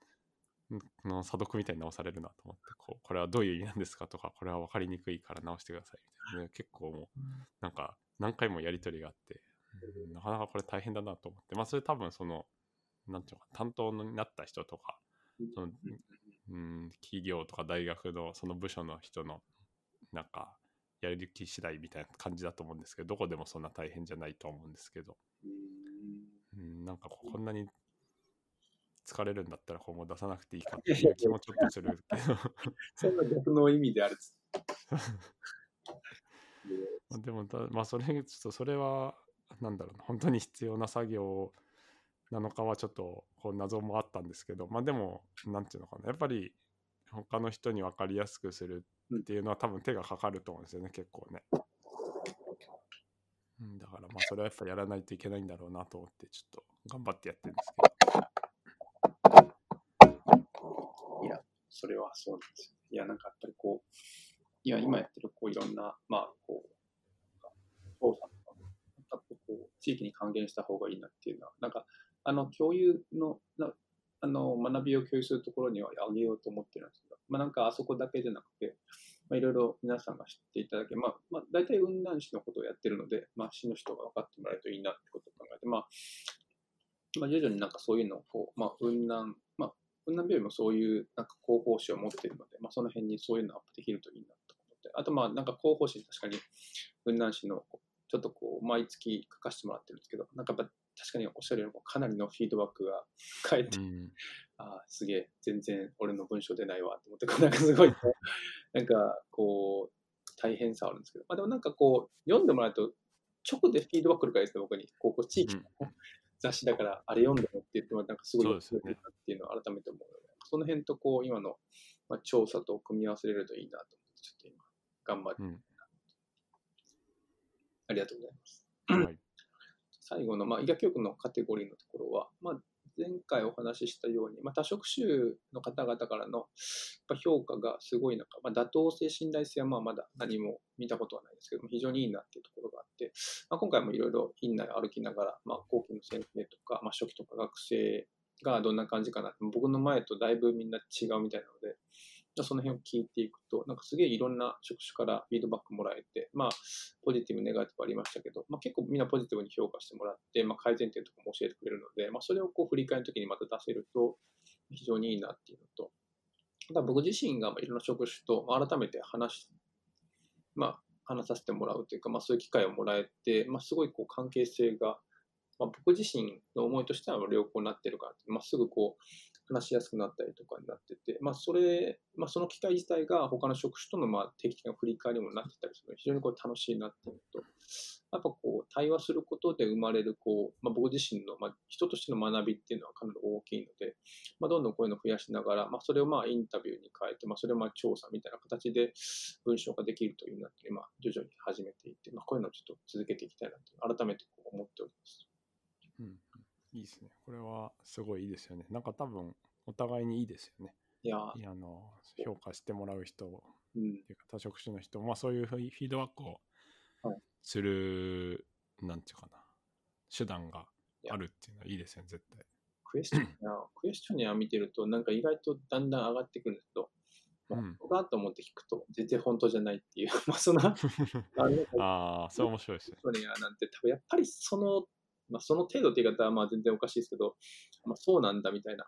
A: の査読みたいに直されるなと思ってこうこれはどういう意味なんですかとかこれは分かりにくいから直してくださいみたいな、ね結構もうなんか何回もやり取りがあってうん。なかなかこれ大変だなと思って。まあそれ多分そのなんていうのか担当になった人とか
B: ー
A: そのうん企業とか大学のその部署の人のなんかやる気次第みたいな感じだと思うんですけどどこでもそんな大変じゃないと思うんですけど。
B: うん
A: うん、なんかこんなに疲れるんだったら今後出さなくていいかっていう気もちょっとするけど。
B: そんな逆の意味である
A: まあでもだまあそれちょっとそれはなんだろうな。本当に必要な作業なのかはちょっとこう謎もあったんですけど。まあでもなんていうのかな。やっぱり他の人に分かりやすくするっていうのは多分手がかかると思うんですよね結構ね。うん、だからまあそれはやっぱやらないといけないんだろうなと思ってちょっと頑張ってやってるんですけど。
B: いや、それはそうなんですよ。いや、なんかやっぱりこう、いや、今やってるこういろんな、まあ、こう、調査とか、地域に還元した方がいいなっていうのは、なんか、あの、共有の、なあの、学びを共有するところにはあげようと思ってるんですけど、まあ、なんかあそこだけじゃなくて、まあ、いろいろ皆さんが知っていただけ、まあ、まあ、大体雲南市のことをやってるので、まあ、市の人が分かってもらえるといいなってことを考えて、まあ、まあ、徐々になんかそういうのをこう、まあ、雲南、まあ、雲南病院もそういうなんか広報誌を持っているので、まあ、その辺にそういうのをアップできるといいなと思って、あとまあなんか広報誌確かに雲南市のちょっとこう毎月書かせてもらってるんですけど、なんかやっぱ確かにおっしゃるようにかなりのフィードバックが返って、
A: うん
B: ああ、すげえ、全然俺の文章出ないわと思って、なんかすごい なんかこう、大変さはあるんですけど、まあでもなんかこう、読んでもらうと、直でフィードバック来るからですね、僕に。ここ地域の
A: うん
B: 雑誌だから、あれ読んでもって言っても、なんかすごい
A: そうですよね
B: なっていうのを改めて思うので、その辺とこう、今の、まあ、調査と組み合わせれるといいなと思って、ちょっと今、頑張って、
A: うん。
B: ありがとうございます。
A: はい。
B: 最後の、まあ、医学局のカテゴリーのところは、まあ、前回お話ししたように、まあ、多職種の方々からのやっぱ評価がすごい中、まあ、妥当性、信頼性はまあまだ何も見たことはないですけども、非常にいいなっていうところがあって、まあ、今回もいろいろ院内歩きながら、まあ、後期の先生とか、まあ、初期とか学生がどんな感じかな、僕の前とだいぶみんな違うみたいなので、その辺を聞いていくと、なんかすげえいろんな職種からフィードバックもらえて、まあ、ポジティブ、ネガティブありましたけど、まあ、結構みんなポジティブに評価してもらって、まあ、改善点とかも教えてくれるので、まあ、それをこう振り返るときにまた出せると、非常にいいなっていうのと、ただ僕自身がいろんな職種と改めて話し、まあ、話させてもらうというか、まあ、そういう機会をもらえて、まあ、すごいこう関係性が、まあ、僕自身の思いとしては良好になってるから、まあ、すぐこう話しやすくなったりとかになってて、まあ、それ、まあ、その機会自体が他の職種とのまあ定期的な振り返りにもなってたりするので、非常にこう楽しいなっていうと、やっぱこう対話することで生まれるこう、まあ、僕自身のまあ人としての学びっていうのはかなり大きいので、まあ、どんどんこういうのを増やしながら、まあ、それをまあインタビューに変えて、まあ、それをまあ調査みたいな形で文章ができるというなって、まあ、徐々に始めていって、まあ、こういうのをちょっと続けていきたいなと改めてこう思っております。
A: うん。いいですね。これはすごいいいですよね。なんか多分、お互いにいいですよね。
B: いや
A: あの、評価してもらう人
B: ー、うん、
A: っていうか多職種の人、まあそういうフィードバックを
B: はい
A: する、なんていうかな、手段があるっていうのはいいですよね、絶対。
B: クエスチョンや、クエスチョンや見てると、なんか意外とだんだん上がってくるんですけど、まあ
A: うん
B: 本当だと思って聞くと、全然本当じゃないっていう、まあそんな、あの
A: ああ、それ面白いですね。
B: クエスチョンやなんて、多分やっぱりその、まあその程度って言い方はまあ全然おかしいですけど、まあそうなんだみたいな、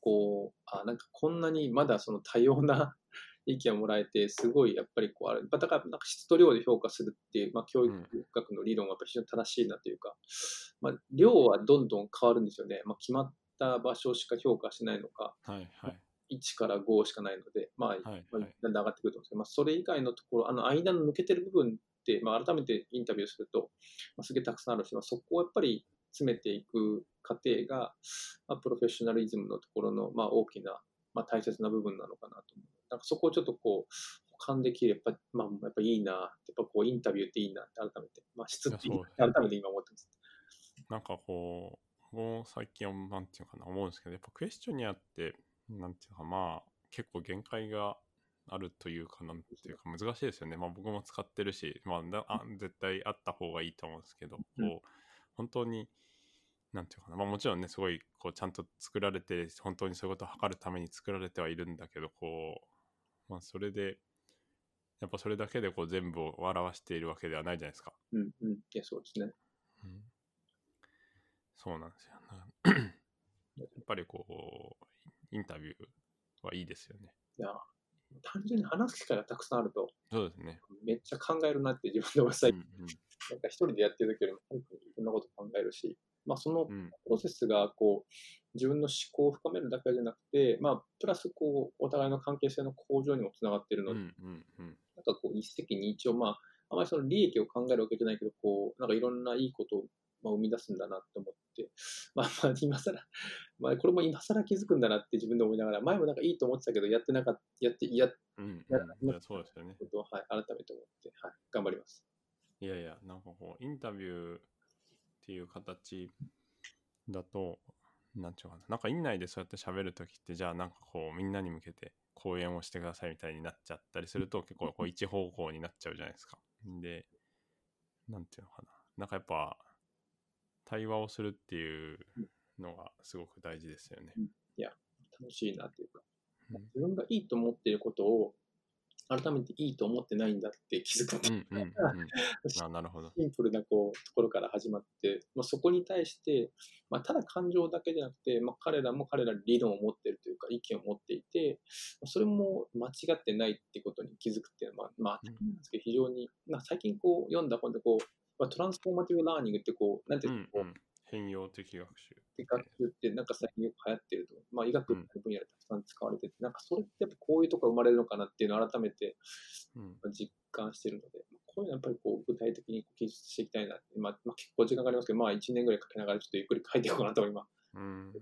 B: こう、あなんかこんなにまだその多様な 意見をもらえて、すごいやっぱりこうある。だからなんか質と量で評価するっていう、まあ教育学の理論はやっぱり非常に正しいなというか、まあ量はどんどん変わるんですよね。まあ決まった場所しか評価しないのか、
A: はいはい。
B: 1から5しかないので、まあ、
A: はい
B: まあ
A: はい
B: だんだん上がってくると思うんですけど、まあ、それ以外のところ、あの間の抜けてる部分まあ、改めてインタビューすると、まあ、すげえたくさんあるし、まあ、そこをやっぱり詰めていく過程が、まあ、プロフェッショナリズムのところの、まあ、大きな、まあ、大切な部分なのかなと思う。なんかそこをちょっとこう、補完できる、やっぱ、まあ、やっぱいいな、やっぱこう、インタビューっていいなって改めて、まあ、質っていい改めて今思ってます。
A: なんかこう、もう最近はなんていうのかな、思うんですけど、やっぱクエスチョニアって、なんていうのか、まあ、結構限界があるというか、なんていうか難しいですよね。まあ僕も使ってるし、まあだあ絶対あった方がいいと思うんですけど、
B: うん
A: こう、本当に、なんていうかな、まあもちろんね、すごい、こう、ちゃんと作られて、本当にそういうことを測るために作られてはいるんだけど、こう、まあそれで、やっぱそれだけでこう全部を表しているわけではないじゃないですか。
B: うん、うん。いや、そうですね。
A: うんそうなんですよ。な やっぱりこう、インタビューはいいですよね。
B: いや、単純に話す機会がたくさんあると、
A: そうですね。
B: めっちゃ考えるなって自分で思い最近
A: うん
B: なんか一人でやってる時よりも、いろんなこと考えるし、まあ、その
A: うん。うん
B: プロセスがこう自分の思考を深めるだけじゃなくて、まあ、プラスこうお互いの関係性の向上にもつながっているので、
A: うんうんうん。
B: なんかこう一石二鳥、まあ、あまりその利益を考えるわけじゃないけど、こうなんかいろんないいことをまあ生み出すんだなって思って、まあ、まあ今更、まあ、これも今更気づくんだなって自分で思いながら、前もなんかいいと思ってたけど、やってなかった、やって、やっ
A: うん
B: や
A: うんいやそうですよね。
B: ことを、はい、改めて思って、はい、頑張ります。
A: いやいや、なんかこう、インタビューっていう形だと、なんちゅうかな。なんか院内でそうやって喋るときって、じゃあなんかこう、みんなに向けて講演をしてくださいみたいになっちゃったりすると、結構こう一方向になっちゃうじゃないですか。で、なんていうのかな。なんかやっぱ、対話をするっていうのがすごく大事ですよね。
B: 楽しいなっていうか、
A: うん
B: 自分がいいと思っていることを、改めていいと思ってないんだって気づくって
A: う
B: いうん
A: うんうん。あ、なるほど。
B: シンプルなこうところから始まって、まあ、そこに対して、まあ、ただ感情だけじゃなくて、まあ、彼らも彼ら理論を持っているというか、意見を持っていて、まあそれも間違ってないってことに気づくっていうのは、まあ、まあ、なんですけど非常に、まあ、最近こう読んだ本でこう、まあ、トランスフォーマティブラーニングってこう、なんていううんかこう、
A: うん。変容的学習。
B: 学習ってなんか最近よく流行ってると、まあ、医学の分野でたくさん使われてて、なんかそれってやっぱこういうとこが生まれるのかなっていうのを改めて
A: うん。
B: 実感してるので、こそういうのはやっぱりこう具体的に記述していきたいなって、まあ、まあ、結構時間かかりますけど、まあ1年ぐらいかけながらちょっとゆっくり書いていこうかなと今
A: うん。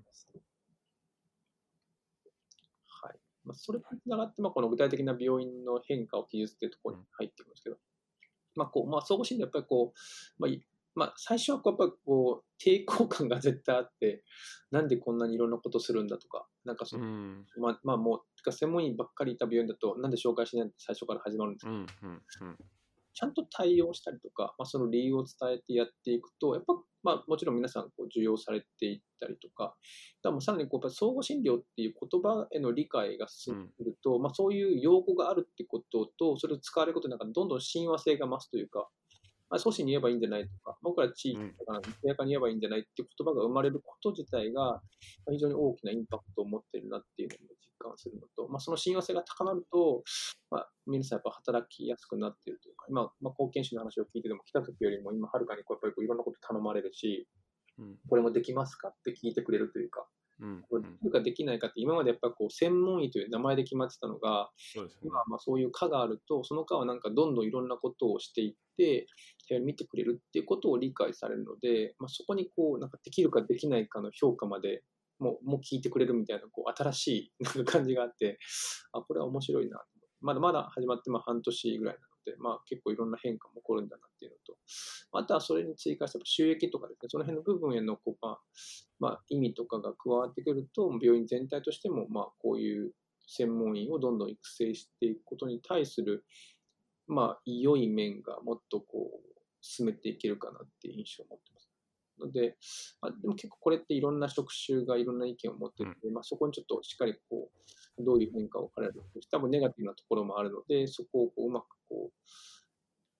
B: はい。まあ、それにつながって、まあ、この具体的な病院の変化を記述っていうところに入っていくんですけど、まあ、こう、まあ、総合診療やっぱりこう、まあ、いまあ、最初はこうやっぱりこう、抵抗感が絶対あって、なんでこんなにいろんなことするんだとか、なんかその、
A: うん。
B: まあ、まあ、もう、専門医ばっかりいた病院だと、なんで紹介しないって最初から始まるんですけど、
A: うん。うん。うん。
B: ちゃんと対応したりとか、まあ、その理由を伝えてやっていくと、やっぱ、まあ、もちろん皆さんこう受容されていったりとか、だもうさらにこうやっぱ相互診療っていう言葉への理解が進んでくると、まあ、そういう用語があるってことと、それを使われることでなんかどんどん親和性が増すというか、まあ、少しに言えばいいんじゃないとか、僕ら地域とか、艶やかに言えばいいんじゃないっていう言葉が生まれること自体が、まあ非常に大きなインパクトを持ってるなっていうのを実感するのと、まあ、その親和性が高まると、まあ、皆さんやっぱ働きやすくなっているというか、今、まあ、貢献士の話を聞いてても、来た時よりも今、はるかにこうやっぱりこういろんなこと頼まれるし、
A: うん。
B: これもできますかって聞いてくれるというか、
A: うん。
B: これできるかできないかって、今までやっぱりこう専門医という名前で決まってたのが、
A: そうですね。
B: 今はまあそういう科があると、その科はなんかどんどんいろんなことをしていって、えー見てくれるっていうことを理解されるので、まあ、そこにこう、なんかできるかできないかの評価までもうもう聞いてくれるみたいな、こう、新しいなんか感じがあって、あ、これは面白いな。まだまだ始まってまあ半年ぐらいなので、まあ結構いろんな変化も起こるんだなっていうのと、あとはそれに追加して収益とかですね、その辺の部分へのこう、まあ、まあ、意味とかが加わってくると、病院全体としても、まあ、こういう専門医をどんどん育成していくことに対する、まあ、良い面がもっとこう、進めていけるかなっていう印象を持ってます。ので、あでも結構これっていろんな職種がいろんな意見を持ってるので、まあ、そこにちょっとしっかりこう、どういう変化を置かれるのか、多分ネガティブなところもあるので、そこをこううまくこ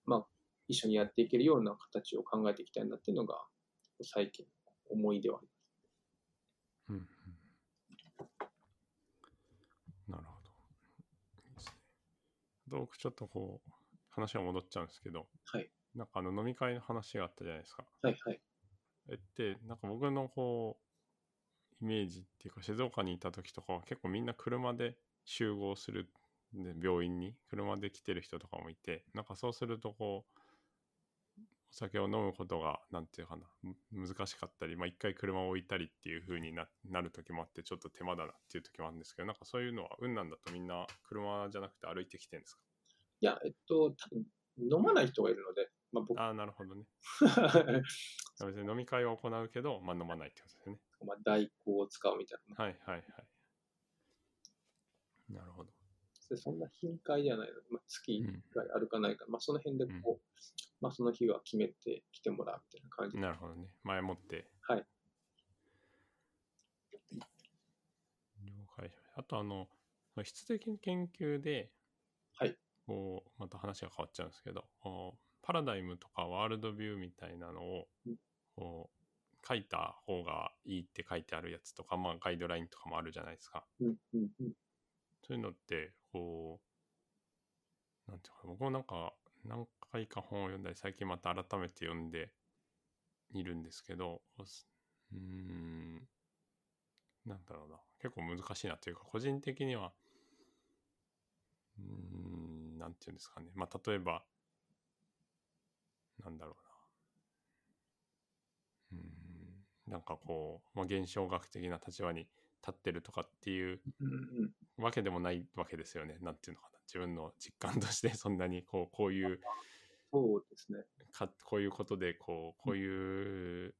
B: う、まあ、一緒にやっていけるような形を考えていきたいなっていうのが、最近の思いではあります。
A: うんうんなるほど。いいですね。僕ちょっとこう、話は戻っちゃうんですけど、
B: はい。
A: なんかあの飲み会の話があったじゃないですか。
B: はいはい。
A: えって、なんか僕のこう、イメージっていうか、静岡にいた時とかは結構みんな車で集合するんで、病院に車で来てる人とかもいて、なんかそうするとこう、お酒を飲むことが、なんていうかな、む難しかったり、まあ一回車を置いたりっていう風にななる時もあって、ちょっと手間だなっていう時もあるんですけど、なんかそういうのは、運なんだとみんな車じゃなくて歩いてきてるんですか？
B: いや、えっと、多分飲まない人がいるので、まあ、僕、
A: ああ、なるほどね。別に飲み会は行うけど、まあ飲まないってことですね。
B: まあ、代行を使うみたいな。
A: はいはいはい。なるほど。
B: でそんな頻回じゃないので、まあ、月
A: うん
B: 1回あるかないか、まあ、その辺でこう、まあ、その日は決めて来てもらうみたいな感じで。
A: なるほどね。前もって。
B: はい。
A: 了解しました。あと、あの、質的研究で、
B: はい。
A: こう、また話が変わっちゃうんですけど、パラダイムとかワールドビューみたいなのを
B: うん、
A: こう、書いた方がいいって書いてあるやつとか、まあ、ガイドラインとかもあるじゃないですか。
B: うんうんうん
A: そういうのって、こう、なんていうか、僕もなんか、何回か本を読んだり、最近また改めて読んでいるんですけど、うん、なんだろうな、結構難しいなというか、個人的には、うん、なんていうんですかね、まあ、例えば、なんだろうな、うん、なんかこう、まあ、現象学的な立場に立ってるとかっていう
B: うんうん
A: わけでもないわけですよね。なんていうのかな。自分の実感として そんなにこうこういう
B: そうですね。
A: かこういうことでこうこういう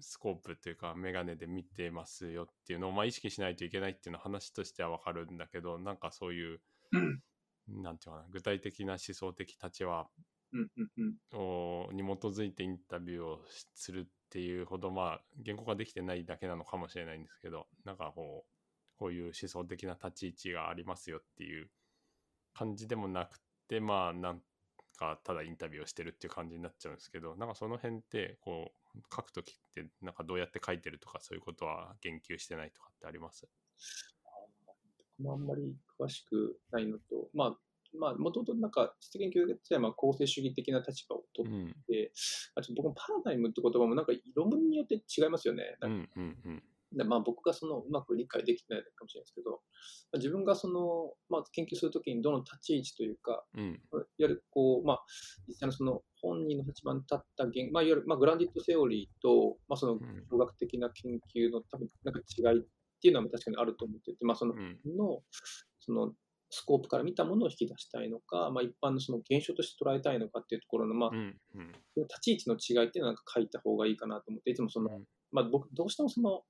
A: スコープというかメガネで見てますよっていうのをまあ意識しないといけないっていうのは話としてはわかるんだけどなんかそういうなんていうのかな具体的な思想的立場
B: うんうんうん
A: をに基づいてインタビューをしするっていうほどまあ言語化できてないだけなのかもしれないんですけどなんかこうこういう思想的な立ち位置がありますよっていう感じでもなくてまあなんかただインタビューをしてるっていう感じになっちゃうんですけどなんかその辺ってこう書くときってなんかどうやって書いてるとかそういうことは言及してないとかってあります？
B: 僕もあんまり詳しくないのと、まあ、まあ、もともとなんか、質研究ではまあ公正主義的な立場を取っ
A: うん
B: て、あと僕もパラダイムって言葉もなんか論文によって違いますよね。
A: う
B: なんか
A: んうんうん
B: でまあ、僕がそのうまく理解できてないかもしれないですけど、まあ自分がその、まあ、研究するときにどの立ち位置というか、
A: うん。
B: いわゆるこう、まあ、実際のその本人の立場に立った言、まあ、いわゆる、まあ、グランディットセオリーと、まあ、その
A: ん
B: 科学的な研究の多分なんか違いっていうのは確かにあると思ってて、まあ、その
A: うん。
B: のそのスコープから見たものを引き出したいのか、まあ、一般のその現象として捉えたいのかっていうところの、まあ
A: う、ん。うん。
B: 立ち位置の違いっていうのはなんか書いた方がいいかなと思って、いつもその、
A: うん
B: まあ、僕、どうしてもその、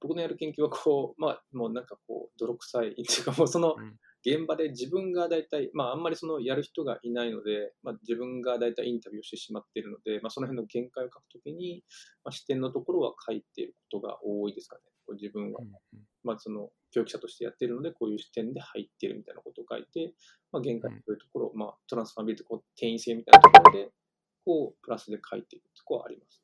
B: 僕のやる研究はこう、まあ、もうなんかこう、泥臭いっていうか、もうその
A: うん、
B: 現場で自分が大体、まあ、あんまりそのやる人がいないので、まあ、自分が大体インタビューをしてしまっているので、まあ、その辺の限界を書くときに、まあ、視点のところは書いていることが多いですかね。自分は、まあ、その教育者としてやっているので、こういう視点で入っているみたいなことを書いて、まあ、限界というところ、まあ、トランスファービリティ、こう転移性みたいなところで、こう、プラスで書いているところはあります。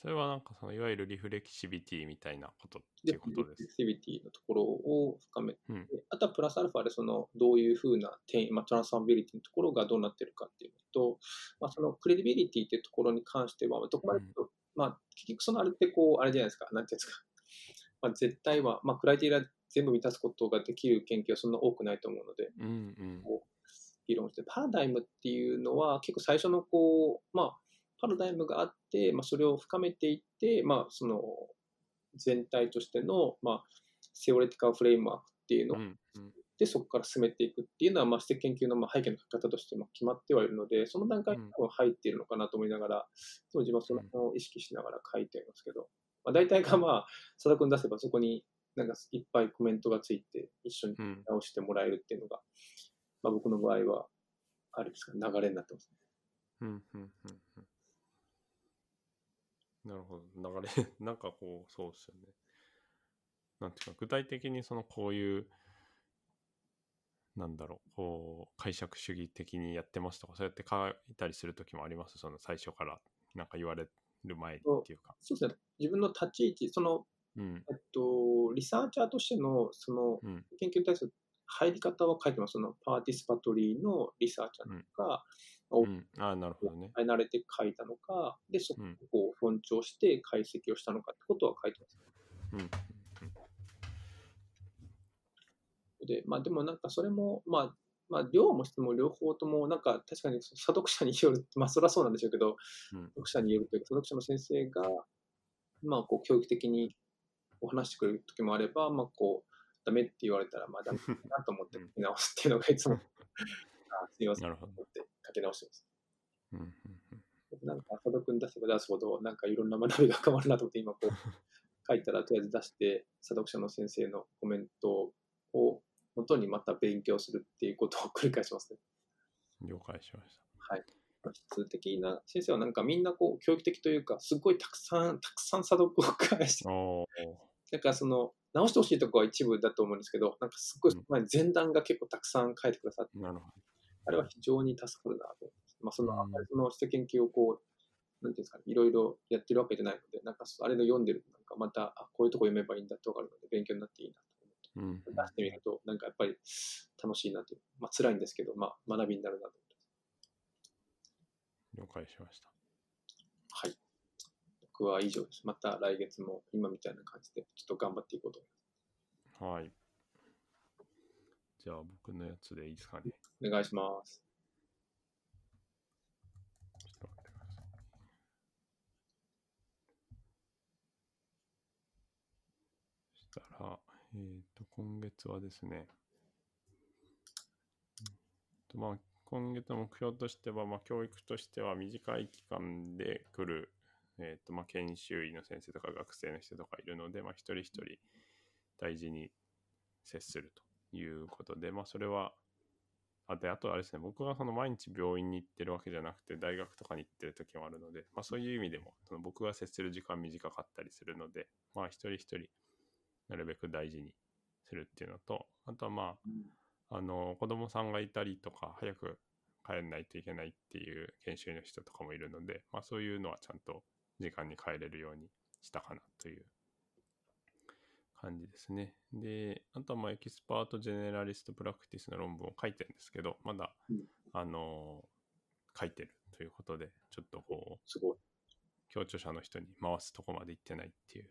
A: それはなんかそのいわゆるリフレキシビティみたいなことってい
B: で、
A: うことです
B: アク。ティビティのところを深めて、
A: うん。
B: あとはプラスアルファでそのどういうふうな転移、まあ、トランスファービリティのところがどうなっているかっていうのと、まあ、そのクレディビリティっていうところに関しては、どこまで、まあ、結局そのあれってこう、あれじゃないですか、なんていうんですか、まあ、絶対は、まあ、クライテリア全部満たすことができる研究はそんな多くないと思うので、
A: うんうん。
B: 議論して、パラダイムっていうのは結構最初のこう、まあ、パラダイムがあって、まあ、それを深めていって、まあ、その全体としての、まあ、セオレティカルフレームワークっていうの。
A: うんうん。
B: で、そこから進めていくっていうのは、まあ、指摘研究のまあ背景の書き方としても決まってはいるので、その段階に多分入っているのかなと思いながら、当時はその辺を意識しながら書いていますけど、まあ、大体がまあ、佐田君出せばそこになんかいっぱいコメントがついて、一緒に
A: うん。
B: 直してもらえるっていうのが、まあ、僕の場合は、あれですか、流れになってますね。
A: うんうんうんうん。なるほど。流れ、なんかこう、そうですよね。なんていうか、具体的にそのこういう、なんだろう、こう、解釈主義的にやってますとか、そうやって書いたりするときもあります？その最初から、なんか言われる前にっていうか。
B: そうですね、自分の立ち位置、その、
A: うん。
B: えっと、リサーチャーとしての、その、
A: うん。
B: 研究に対する入り方は書いてます。その、パーティスパトリーのリサーチャーなのか、
A: うん。ああ、なるほどね。
B: 慣れて書いたのか、で、そこ
A: うん。
B: を尊重して解析をしたのかってことは書いてます。
A: うん。
B: で、まあでもなんかそれも、まあ、まあ、量も質も両方とも、なんか確かに査読者による、まあそりゃそうなんでしょうけど、
A: うん
B: 読者によるというか、査読者の先生が、まあこう教育的にお話してくれる時もあれば、まあこう、ダメって言われたら、まあダメだなと思って書き直すっていうのがいつも、あすいません
A: なるほど
B: と思って書き直してます。
A: うん。うん。
B: なんか、佐渡君出せば出すほど、なんかいろんな学びが深まるなと思って、今こう、書いたらとりあえず出して、査読者の先生のコメントを元にまた勉強するっていうことを繰り返しますね。
A: 了解しまし
B: はい。質的な先生はなんかみんなこう、教育的というか、すごいたくさん、たくさん査読を返して、
A: た。おお。
B: なんかその、直してほしいところは一部だと思うんですけど、なんかすごい前段が結構たくさん書いてくださって、
A: なるほ
B: あれは非常に助かるなとまあ、その、
A: うん
B: あんまりその指摘研究をこう、なんていうんですかね、いろいろやってるわけじゃないので、なんかそあれの読んでると、なんかまた、あ、こういうとこ読めばいいんだってわかるので、勉強になっていいな。
A: うん。
B: 出してみると、なんかやっぱり楽しいなという、まあ辛いんですけど、まあ学びになるなと
A: 了解しました。
B: はい。僕は以上です。また来月も今みたいな感じで、ちょっと頑張っていこうと思い
A: はい。じゃあ僕のやつでいいですかね。
B: ます。お願いします。
A: したら、えっ、と、今月はですね、とまあ、今月の目標としては、まあ、教育としては短い期間で来る、えっ、と、まあ、研修医の先生とか学生の人とかいるので、まあ、一人一人大事に接するということで、まあ、それは、あで、あとあれですね、僕がその毎日病院に行ってるわけじゃなくて、大学とかに行ってる時もあるので、まあそういう意味でも、その僕が接する時間短かったりするので、まあ一人一人、なるべく大事にするっていうのと、あとはまあ、あの、子供さんがいたりとか、早く帰んないといけないっていう研修医の人とかもいるので、まあそういうのはちゃんと時間に帰れるようにしたかなという感じですね。で、あとはまあ expert generalist practice の論文を書いてるんですけど、まだ、
B: うん
A: あの書いてるということで、ちょっとこう、
B: すごい。
A: 協調者の人に回すとこまで行ってないっていう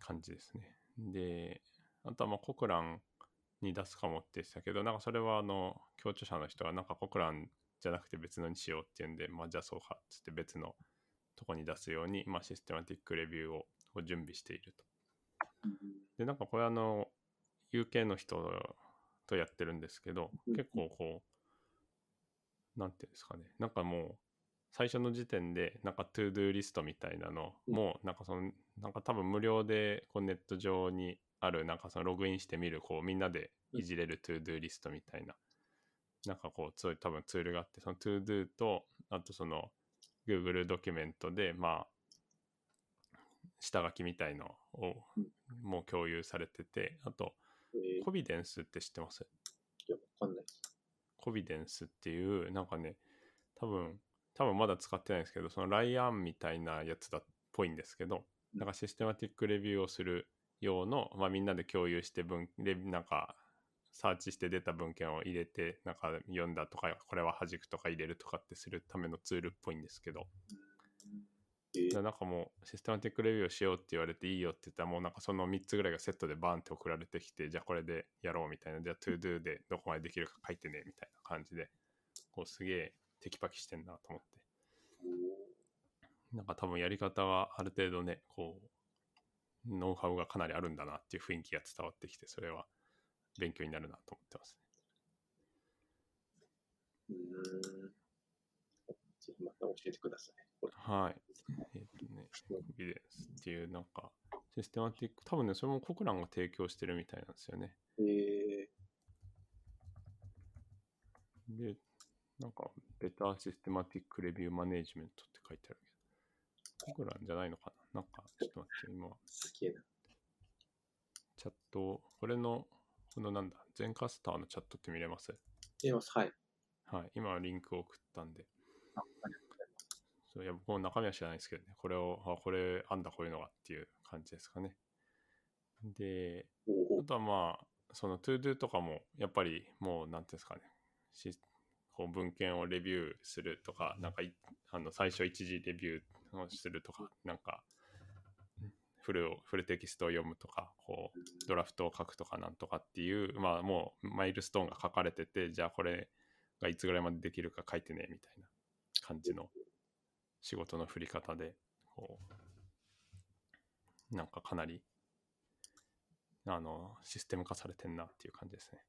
A: 感じですね。で、あとはまあコクランに出すかもって言ってたけど、なんかそれはあの、共著者の人はなんかコクランじゃなくて別のにしようっていうんで、まあじゃあそうかっつって別のとこに出すように、まあシステマティックレビューをを準備していると。で、なんかこれあの、UK の人とやってるんですけど、結構こう、なんていうんですかね、なんかもう、最初の時点で、なんか to-do リストみたいなのも、なんかその、なんか多分無料でこうネット上にある、なんかそのログインしてみる、こうみんなでいじれる to-do リストみたいな、なんかこう、そういう多分ツールがあって、その to-do と、あとその Google ドキュメントで、まあ、下書きみたいのをもう共有されてて、あと、
B: えー。
A: Covidence って知ってます？
B: いや、わかんない。
A: コビデンスっていう、なんかね、多分、多分まだ使ってないんですけど、そのライアンみたいなやつだっぽいんですけど、なんかシステマティックレビューをする用の、まあ、みんなで共有して文、レビなんか、サーチして出た文献を入れて、なんか読んだとか、これは弾くとか入れるとかってするためのツールっぽいんですけど、
B: えー。
A: でなんかもうシステマティックレビューをしようって言われていいよって言ったらもうなんかその3つぐらいがセットでバーンって送られてきてじゃあこれでやろうみたいな。じゃあ ToDo でどこまでできるか書いてねみたいな感じでこうすげえテキパキしてんなと思ってなんか多分やり方はある程度ねこうノウハウがかなりあるんだなっていう雰囲気が伝わってきてそれは勉強になるなと思ってますね。
B: うーん。ぜひまた教えてください。
A: はい。えっ、とねビデンスっていうなんかシステマティック多分ねそれもコクランが提供してるみたいなんですよね。
B: え
A: で、なんか、ベターシステマティックレビューマネージメントって書いてあるけど、コクランじゃないのかななんか、ちょっと待って、今、
B: ー、すげえな。
A: チャット、これの、このなんだ、全カスターのチャットって見れます？
B: 見えます。はい。
A: はい、今リンクを送ったんで、
B: あありがとうございます。
A: そういや、僕も中身は知らないですけどね、これを、あ、これ、あんだ、こういうのがっていう感じですかね。で、
B: お
A: あとはまあ、その ToDo とかも、やっぱりもう、なんていうんですかね、しこう文献をレビューするとか、なんかいあの最初一時レビューをするとか、なんか、フル、フルテキストを読むとか、こう、ドラフトを書くとかなんとかっていう、まあもうマイルストーンが書かれてて、じゃあこれがいつぐらいまでできるか書いてね、みたいな感じの仕事の振り方で、こう、なんかかなり、あの、システム化されてんなっていう感じですね。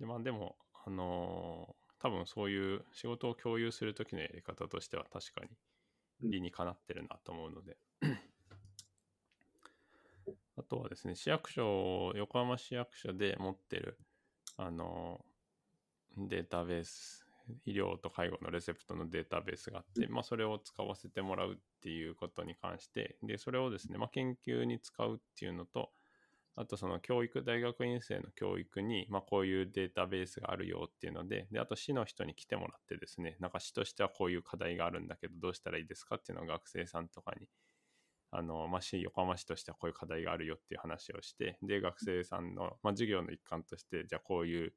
A: で、まあでも、あのー多分そういう仕事を共有するときのやり方としては確かに理にかなってるなと思うので。あとはですね、市役所、横浜市役所で持ってる、あのーデータベース、医療と介護のレセプトのデータベースがあって、まあそれを使わせてもらうっていうことに関して、で、それをですね、まあ研究に使うっていうのと、あとその教育、大学院生の教育に、まあこういうデータベースがあるよっていうので、で、あと市の人に来てもらってですね、なんか市としてはこういう課題があるんだけど、どうしたらいいですかっていうのを学生さんとかに、あの、まあ市、横浜市としてはこういう課題があるよっていう話をして、で、学生さんの、まあ授業の一環として、じゃあこういう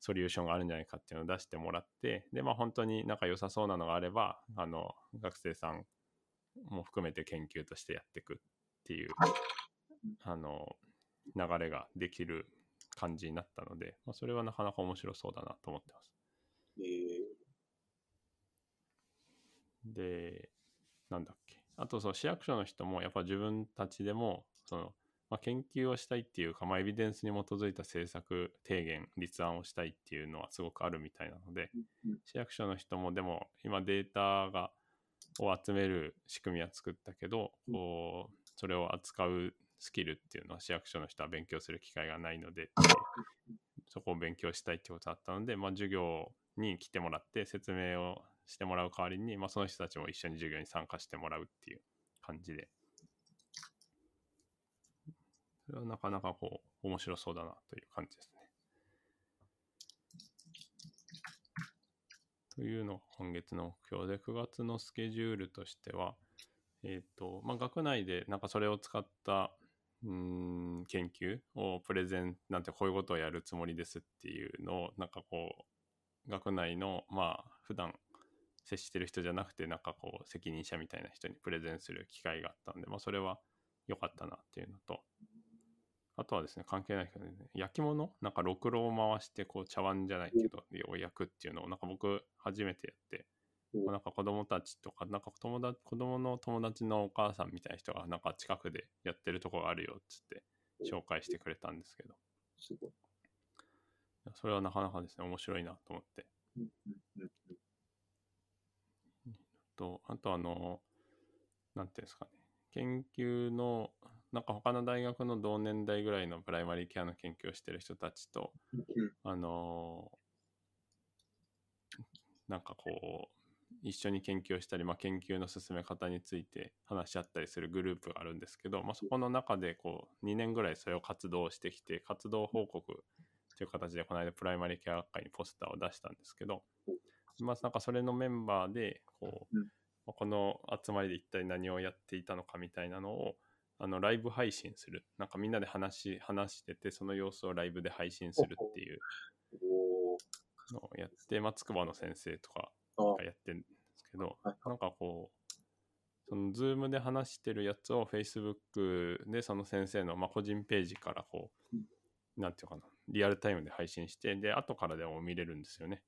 A: ソリューションがあるんじゃないかっていうのを出してもらって、で、まあ本当になんか良さそうなのがあれば、あの、学生さんも含めて研究としてやっていくっていう、あの、流れができる感じになったので、まあ、それはなかなか面白そうだなと思ってます。
B: えー、
A: で、なんだっけ。あと、その市役所の人も、やっぱ自分たちでも、その、まあ、研究をしたいっていうか、まあ、エビデンスに基づいた政策提言、立案をしたいっていうのはすごくあるみたいなので、
B: うん
A: 市役所の人も、でも、今データが、を集める仕組みは作ったけど、こう、それを扱うスキルっていうのは市役所の人は勉強する機会がないのでそこを勉強したいってことだったので、まあ、授業に来てもらって説明をしてもらう代わりに、まあ、その人たちも一緒に授業に参加してもらうっていう感じでそれはなかなかこう面白そうだなという感じですね。というのが今月の目標で9月のスケジュールとしてはえっ、とまあ学内でなんかそれを使ったうん研究をプレゼンなんてこういうことをやるつもりですっていうのをなんかこう学内のまあ普段接してる人じゃなくてなんかこう責任者みたいな人にプレゼンする機会があったんで、まあ、それは良かったなっていうのと、あとはですね、関係ないけどね、焼き物なんかろくろを回して、こう茶碗じゃないけど、を焼くっていうのを、なんか僕初めてやって、なんか子供たちとか、なんか友達、子供の友達のお母さんみたいな人が、なんか近くでやってるとこがあるよっつって紹介してくれたんですけど、
B: すごい。
A: それはなかなかですね、面白いなと思って。と、あとあの、なんていうんですかね、研究の、なんか他の大学の同年代ぐらいのプライマリーケアの研究をしてる人たちと、あのなんかこう、一緒に研究をしたり、まあ、研究の進め方について話し合ったりするグループがあるんですけど、まあ、そこの中でこう2年ぐらいそれを活動してきて活動報告という形でこの間プライマリーケア学会にポスターを出したんですけど、まあ、なんかそれのメンバーでこう、
B: うん。
A: まあこの集まりで一体何をやっていたのかみたいなのをあのライブ配信する。なんかみんなで話し話しててその様子をライブで配信するっていうのをやって、まあ、筑波の先生とか
B: あ
A: がやってるんですけど、
B: はい
A: なんかこう、その Zoom で話してるやつを Facebook でその先生のまあ個人ページからこう、
B: うん。
A: なんていうかな、リアルタイムで配信して、で、後からでも見れるんですよね。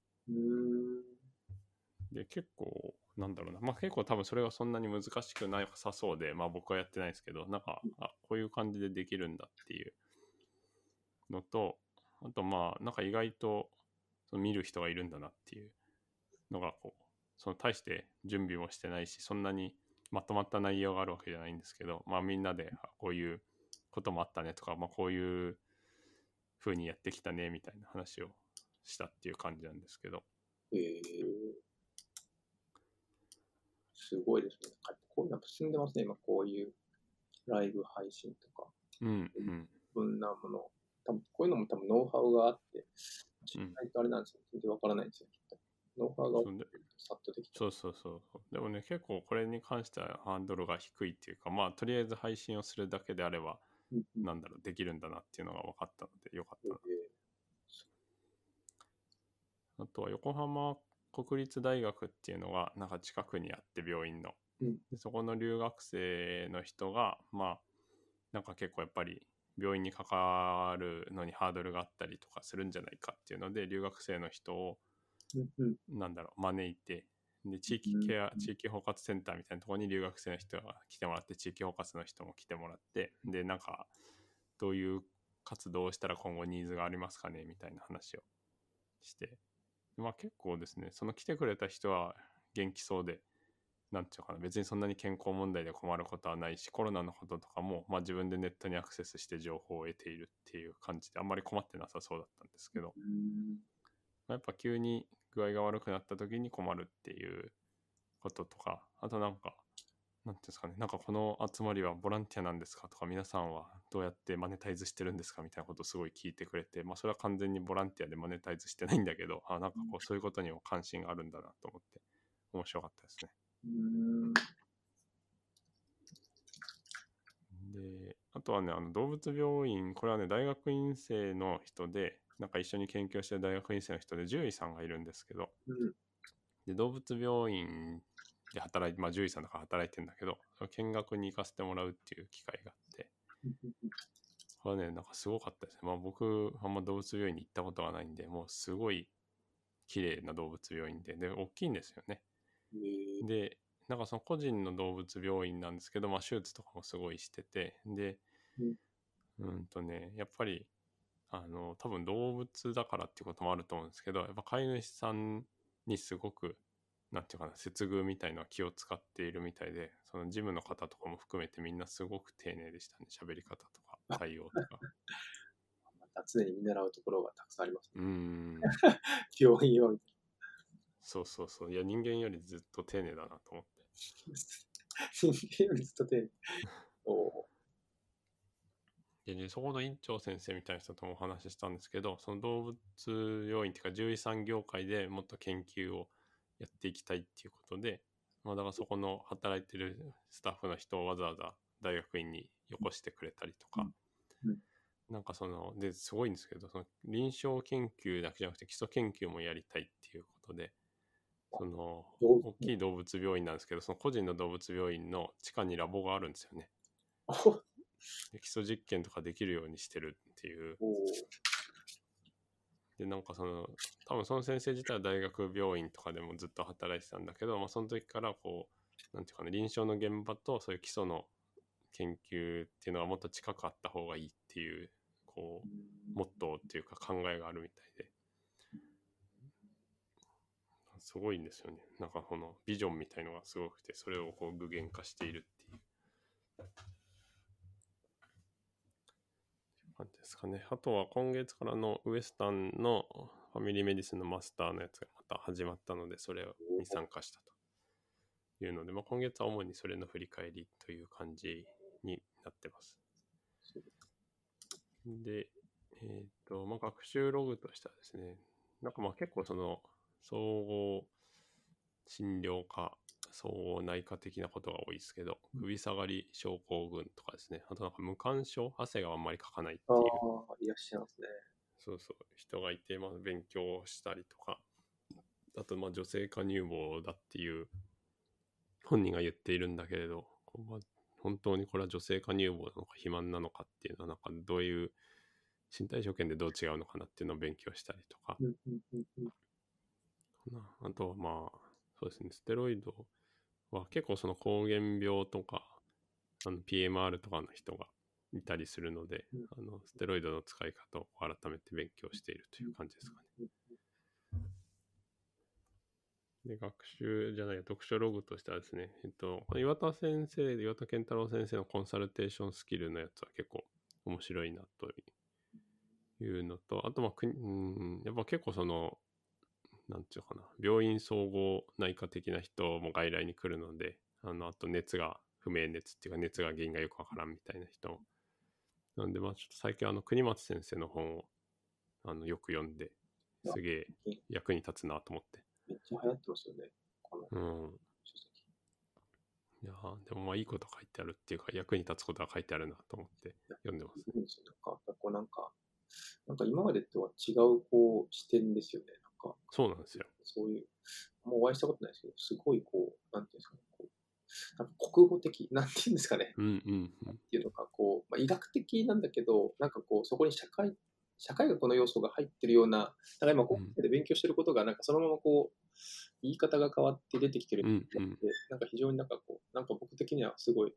A: で、結構、なんだろうな、まあ結構多分それがそんなに難しくなさそうで、まあ僕はやってないですけど、なんか、あ、こういう感じでできるんだっていうのと、あとまあ、なんか意外とその見る人がいるんだなっていうのが、こう、その大して準備もしてないし、そんなにまとまった内容があるわけじゃないんですけど、まあみんなで、あこういうこともあったねとか、まあこういう風にやってきたねみたいな話をしたっていう感じなんですけど、
B: えー、すごいですね。こういうの進んでますね、今こういうライブ配信とか、
A: うんうん。
B: いろんなもの、多分こういうのも多分ノウハウがあって、知らないとあれなんですよ。全然わからないんですよ、きっと。ノウハウがさっとできちゃ
A: そうそうそう。でもね、結構これに関してはハードルが低いっていうか、まあ、とりあえず配信をするだけであれば、
B: う。うんうん
A: なんだろう、できるんだなっていうのが分かったので、よかったな。あとは横浜国立大学っていうのが、なんか近くにあって、病院の。
B: うん
A: でそこの留学生の人が、まあ、なんか結構やっぱり、病院に関わるのにハードルがあったりとかするんじゃないかっていうので、留学生の人を、なんだろう、招いて、で、地域ケア、
B: うん
A: 地域包括センターみたいなところに留学生の人が来てもらって、地域包括の人も来てもらって、で、なんか、どういう活動をしたら今後ニーズがありますかねみたいな話をして、まあ結構ですね、その来てくれた人は元気そうで、なんていうのかな、別にそんなに健康問題で困ることはないし、コロナのこととかも、まあ自分でネットにアクセスして情報を得ているっていう感じで、あんまり困ってなさそうだったんですけど、
B: うん。
A: まあやっぱ急に具合が悪くなった時に困るっていうこととか、あとなんか、なんていうんですかね、なんかこの集まりはボランティアなんですかとか、皆さんはどうやってマネタイズしてるんですかみたいなことをすごい聞いてくれて、まあそれは完全にボランティアでマネタイズしてないんだけど、あなんかこうそういうことにも関心があるんだなと思って、面白かったですね。
B: うん
A: で、あとはね、あの動物病院、これはね、大学院生の人で、なんか一緒に研究してる大学院生の人で獣医さんがいるんですけど、
B: うん
A: で動物病院で働いて、まあ、獣医さんだから働いてるんだけど、見学に行かせてもらうっていう機会があって、これはね、なんかすごかったですね。まあ僕、あんま動物病院に行ったことがないんで、もうすごい綺麗な動物病院で、で、大きいんですよね。
B: えー
A: で、なんかその個人の動物病院なんですけど、まあ手術とかもすごいしてて、で、うんとね、やっぱり、あの、多分動物だからっていうこともあると思うんですけど、やっぱ飼い主さんにすごく、なんていうかな、接遇みたいのは気を使っているみたいで、その事務の方とかも含めてみんなすごく丁寧でしたね。喋り方とか、対応とか。
B: また常に見習うところがたくさんあります、
A: うーん。
B: 病院は
A: そうそうそう。いや、人間よりずっと丁寧だなと思って。
B: な。人間よりずっと丁寧。お
A: でね、そこの院長先生みたいな人ともお話ししたんですけど、その動物病院っていうか獣医さん業界でもっと研究をやっていきたいっていうことで、まあだからそこの働いてるスタッフの人をわざわざ大学院によこしてくれたりとか、
B: うん。
A: なんかその、で、すごいんですけど、その臨床研究だけじゃなくて基礎研究もやりたいっていうことで、その、大きい動物病院なんですけど、その個人の動物病院の地下にラボがあるんですよね。
B: お
A: 基礎実験とかできるようにしてるっていう。で、なんかその、多分その先生自体は大学病院とかでもずっと働いてたんだけど、まあ、その時からこう、なんていうかな、臨床の現場とそういう基礎の研究っていうのはもっと近くあった方がいいっていう、こう、モットーっていうか考えがあるみたいで。すごいんですよね。なんかこのビジョンみたいのがすごくて、それをこう具現化しているっていう。感じですかね。あとは今月からのウエスタンのファミリーメディスンのマスターのやつがまた始まったので、それに参加したというので、まあ、今月は主にそれの振り返りという感じになってます。で、えっ、と、まあ、学習ログとしてはですね、なんかまあ結構その総合診療科、総合内科的なことが多いですけど、首下がり症候群とかですね、あとなんか無感症、汗があんまりかかないって
B: ああ
A: いう、、
B: いらっしゃいますね。
A: そうそう、人がいて、まあ、勉強したりとか、あとまあ女性化乳房だっていう本人が言っているんだけれど、本当にこれは女性化乳房なのか肥満なのかっていうのは、なんかどういう身体所見でどう違うのかなっていうのを勉強したりとか、
B: うんうんうんうん。
A: かな。あとはまあ、そうですね、ステロイドは結構その膠原病とか、あの PMR とかの人がいたりするので、
B: うん
A: あのステロイドの使い方を改めて勉強しているという感じですかね。で、学習じゃない、読書ログとしてはですね、えっと、この岩田先生、岩田健太郎先生のコンサルテーションスキルのやつは結構面白いなというのと、あと、まあ、くうん、やっぱ結構その、なんていうのかな、病院総合内科的な人も外来に来るので、あの、あと熱が、不明熱っていうか熱が原因がよくわからんみたいな人。なんで、まあちょっと最近あの、国松先生の本を、あの、よく読んで、すげえ役に立つなと思って。
B: めっちゃ流行ってますよね。この
A: うん。
B: 書籍。
A: いやーでもまあいいこと書いてあるっていうか、役に立つことが書いてあるなと思って読んでます。
B: なんか、こうなんか、なんか今までとは違うこう視点ですよね。か、
A: そうなんですよ。
B: そういう、もうお会いしたことないですけど、すごいこう、なんていうんですかね、こう、なんか国語的、なんていうんですかね、
A: うんうんうん。
B: っていうのが、こう、まあ、医学的なんだけど、なんかこう、そこに社会、社会学の要素が入ってるような、なんか今、こうで勉強してることが、なんかそのままこう、言い方が変わって出てきてる
A: うん
B: みたいで
A: うん。
B: なんか非常になんかこう、なんか僕的にはすごい、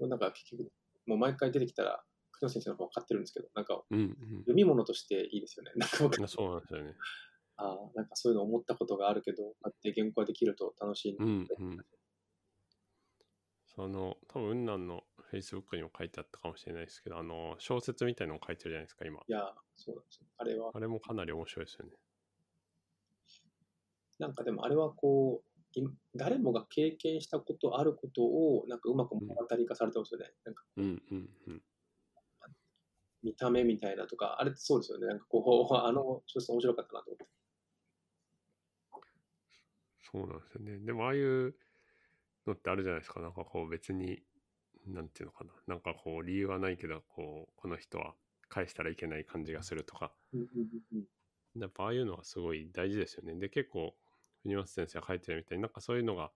B: なんか結局、もう毎回出てきたら、久野先生の方分かってるんですけど、なんか
A: うんうん。
B: 読み物としていいですよね。なんか僕
A: そうなんですよね。
B: ああ、なんかそういうの思ったことがあるけど、こうやって言語化できると楽しいな
A: うん。うん。その、多分、雲南の Facebook にも書いてあったかもしれないですけど、あの、小説みたいなのを書いてるじゃないですか、今。
B: いや、そうなんですよ。あれは、
A: あれもかなり面白いですよね。
B: なんかでもあれはこう、い誰もが経験したことあることを、なんかうまく物語化されてますよね。なんか
A: うんうんうん。
B: 見た目みたいなとか、あれってそうですよね。なんかこう、あの小説面白かったなと思って。
A: そうなんですよね。でも、ああいうのってあるじゃないですか。なんかこう、別に、なんていうのかな。なんかこう、理由はないけど、こう、この人は返したらいけない感じがするとか。やっぱああいうのはすごい大事ですよね。で、結構、国松先生が書いてるみたいになんかそういうのが、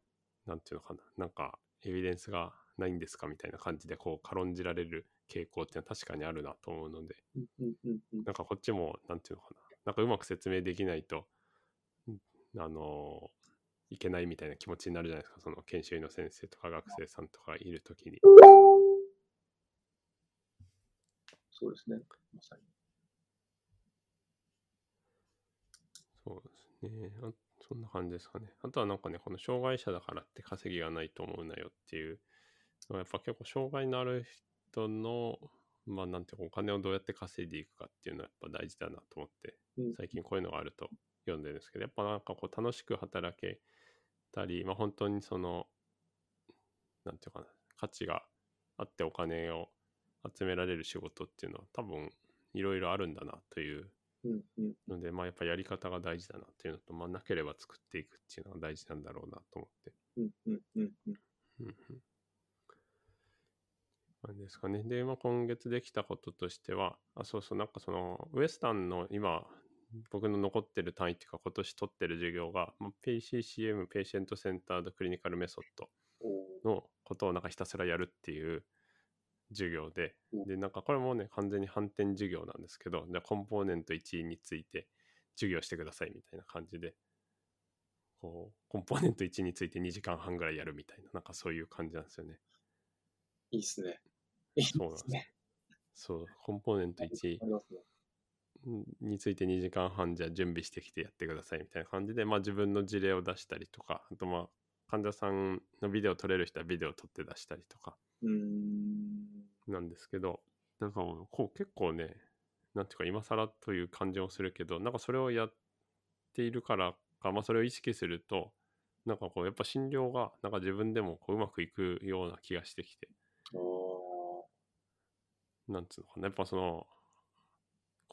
A: なんていうのかな。なんか、エビデンスがないんですか？みたいな感じで、こう、軽んじられる傾向っていうのは確かにあるなと思うので、なんかこっちも、なんていうのかな。なんかうまく説明できないと、んあのいけないみたいな気持ちになるじゃないですか。その研修医の先生とか学生さんとかいるときに。
B: そうですね。まさに。
A: そうですね。あそんな感じですかね。あとはなんかね、この障害者だからって稼ぎがないと思うなよっていうのは、やっぱ結構障害のある人の、まあなんていうか、お金をどうやって稼いでいくかっていうのはやっぱ大事だなと思って、
B: うん
A: 最近こういうのがあると読んでるんですけど、やっぱなんかこう楽しく働けたり、まあ本当にその、なんていうかな、価値があってお金を集められる仕事っていうのは多分いろいろあるんだなというので、まあやっぱやり方が大事だなっていうのと、まあなければ作っていくっていうのが大事なんだろうなと思って。
B: うんうんうんうん
A: うんうん。なんですかね。で、まあ今月できたこととしては、あ、そうそう、なんかその、ウエスタンの今、僕の残ってる単位っていうか今年取ってる授業が、まあ、PCCM、ペーシェントセンタードクリニカルメソッドのことをなんかひたすらやるっていう授業で
B: うん、
A: で、なんかこれもね、完全に反転授業なんですけど、でコンポーネント1について授業してくださいみたいな感じで、こう、コンポーネント1について2時間半ぐらいやるみたいな、なんかそういう感じなんですよね。
B: いいっすね。いいっす
A: そうなんです
B: ね。
A: そう、コンポーネント1
B: ありますね。
A: について2時間半じゃあ準備してきてやってくださいみたいな感じで、まあ自分の事例を出したりとか、あとまあ患者さんのビデオ撮れる人はビデオ撮って出したりとか。なんですけど、なんかこう結構ね、なんていうか今更という感じもするけど、なんかそれをやっているからか、まあそれを意識すると、なんかこうやっぱ診療がなんか自分でもこううまくいくような気がしてきて、なんつうのかな、やっぱその、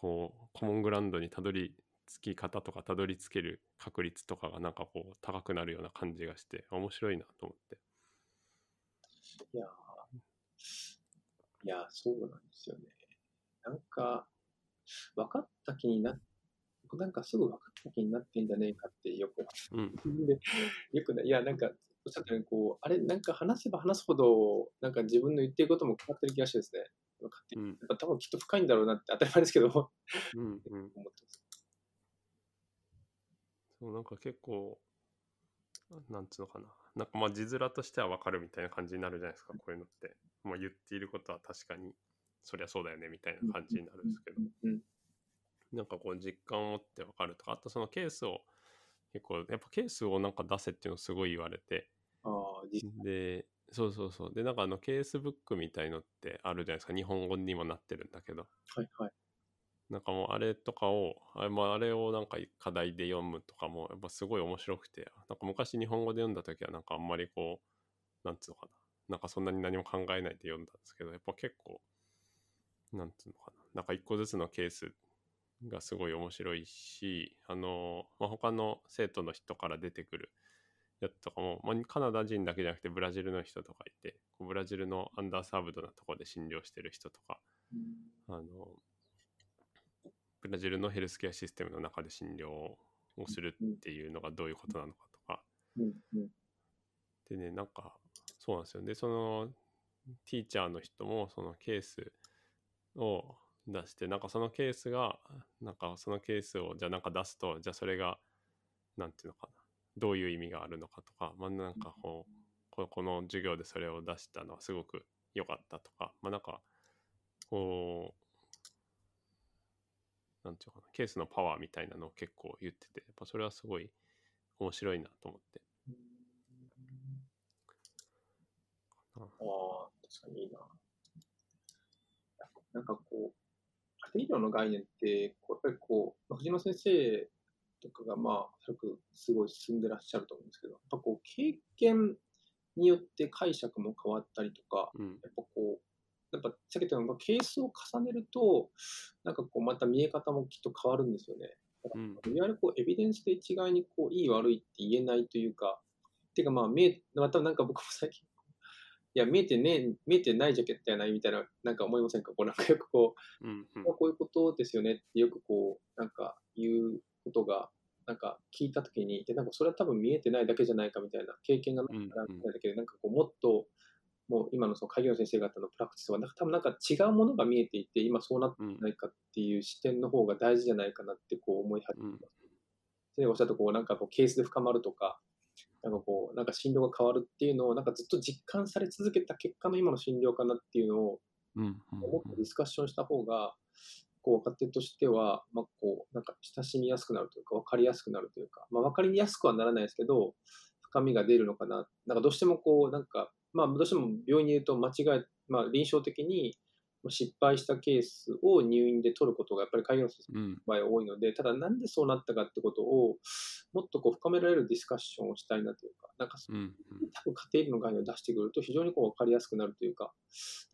A: こう、コモングラウンドにたどり着き方とかたどり着ける確率とかがなんかこう高くなるような感じがして、面白いなと思って。
B: いやーいやー、そうなんですよね。なんか、分かった気になっなんかすぐ分かった気になってんじゃねえかってよく、
A: うん、
B: で よくね、いや、なんか、おっしゃったように、こう、あれ、なんか話せば話すほど、なんか自分の言ってることも変わってる気がしてですね、勝手に
A: うん、
B: やっぱ多分きっと深いんだろうなって当たり前ですけど、思
A: うん、うん。
B: ってます。
A: そう、なんか結構、なんつうのかな。なんかまあ字面としてはわかるみたいな感じになるじゃないですか、こういうのって。まあ言っていることは確かに、そりゃそうだよねみたいな感じになるんですけど。
B: うんうん
A: なんかこう実感を持ってわかるとか、あとそのケースを結構、やっぱケースをなんか出せっていうのすごい言われて、
B: あ
A: で、そうそうそう。で、なんかあのケースブックみたいのってあるじゃないですか。日本語にもなってるんだけど。
B: はいはい。
A: なんかもうあれとかを、あれ,、まあ、あれをなんか課題で読むとかもやっぱすごい面白くて、なんか昔日本語で読んだ時はなんかあんまりこう、なんつうのかな。なんかそんなに何も考えないで読んだんですけど、やっぱ結構、なんつうのかな。なんか一個ずつのケースがすごい面白いし、あの、まあ、他の生徒の人から出てくるやつとかも、まあ、カナダ人だけじゃなくてブラジルの人とかいて、こうブラジルのアンダーサーブドなところで診療してる人とか、あの、ブラジルのヘルスケアシステムの中で診療をするっていうのがどういうことなのかとか。でね、なんか、そうなんですよ。で、その、ティーチャーの人もそのケースを出して、なんかそのケースが、なんかそのケースをじゃあなんか出すと、じゃあそれが、なんていうのかな、どういう意味があるのかとか、まあなんかこう、ここの授業でそれを出したのはすごく良かったとか、まあなんか、こう、なんていうのかな、ケースのパワーみたいなのを結構言ってて、やっぱそれはすごい面白いなと思って。
B: ああ、確かにいいな。なんかこう、家庭医療の概念って、こうやっぱりこう、まあ藤野先生とかがまあ、おそらくすごい進んでらっしゃると思うんですけど、やっぱこう、経験によって解釈も変わったりとか、
A: うん。
B: やっぱこう、やっぱさっき言ったように、ケースを重ねると、なんかこう、また見え方もきっと変わるんですよね。だから
A: うん
B: いわゆるこう、エビデンスで一概にこう、いい悪いって言えないというか、っていうかまあ、見え、またなんか僕も最近、いや、見えてねえ、見えてないジャケットやないみたいな、なんか思いませんか？こう、なんかよくこう、
A: うん。うん
B: こういうことですよねってよくこう、なんか言うことが、なんか聞いたときに、で、なんかそれは多分見えてないだけじゃないかみたいな経験がないからみたいだけど、なんかこう、もっと、もう今のその会議の先生方のプラクティスは、なんか多分なんか違うものが見えていて、今そうなって
A: うん。
B: ないかっていう視点の方が大事じゃないかなってこう思い始めます。先生がおっしゃったこう、なんかこう、ケースで深まるとか、なんかこう、なんか診療が変わるっていうのを、なんかずっと実感され続けた結果の今の診療かなっていうのを。もっとディスカッションした方が、こう若手としては、まあ、こうなんか親しみやすくなるというか、分かりやすくなるというか、まあ、分かりやすくはならないですけど、深みが出るのかな。なんかどうしてもこう、なんか、まあ、どうしても病院にいると間違い、まあ、臨床的に失敗したケースを入院で取ることがやっぱり開業の
A: うん。
B: 場合は多いので、ただなんでそうなったかってことを、もっとこう深められるディスカッションをしたいなというか、なんか
A: うん。
B: 多分家庭の概念を出してくると非常にこう分かりやすくなるというか、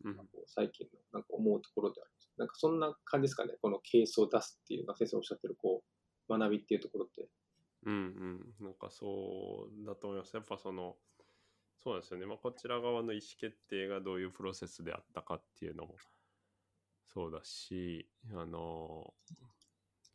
A: うん。
B: こう最近のなんか思うところであります。なんかそんな感じですかね、このケースを出すっていうのが先生おっしゃってるこう学びっていうところって。
A: うんうん、なんかそうだと思います。やっぱその、そうですよね。まあ、こちら側の意思決定がどういうプロセスであったかっていうのもそうだし、あの、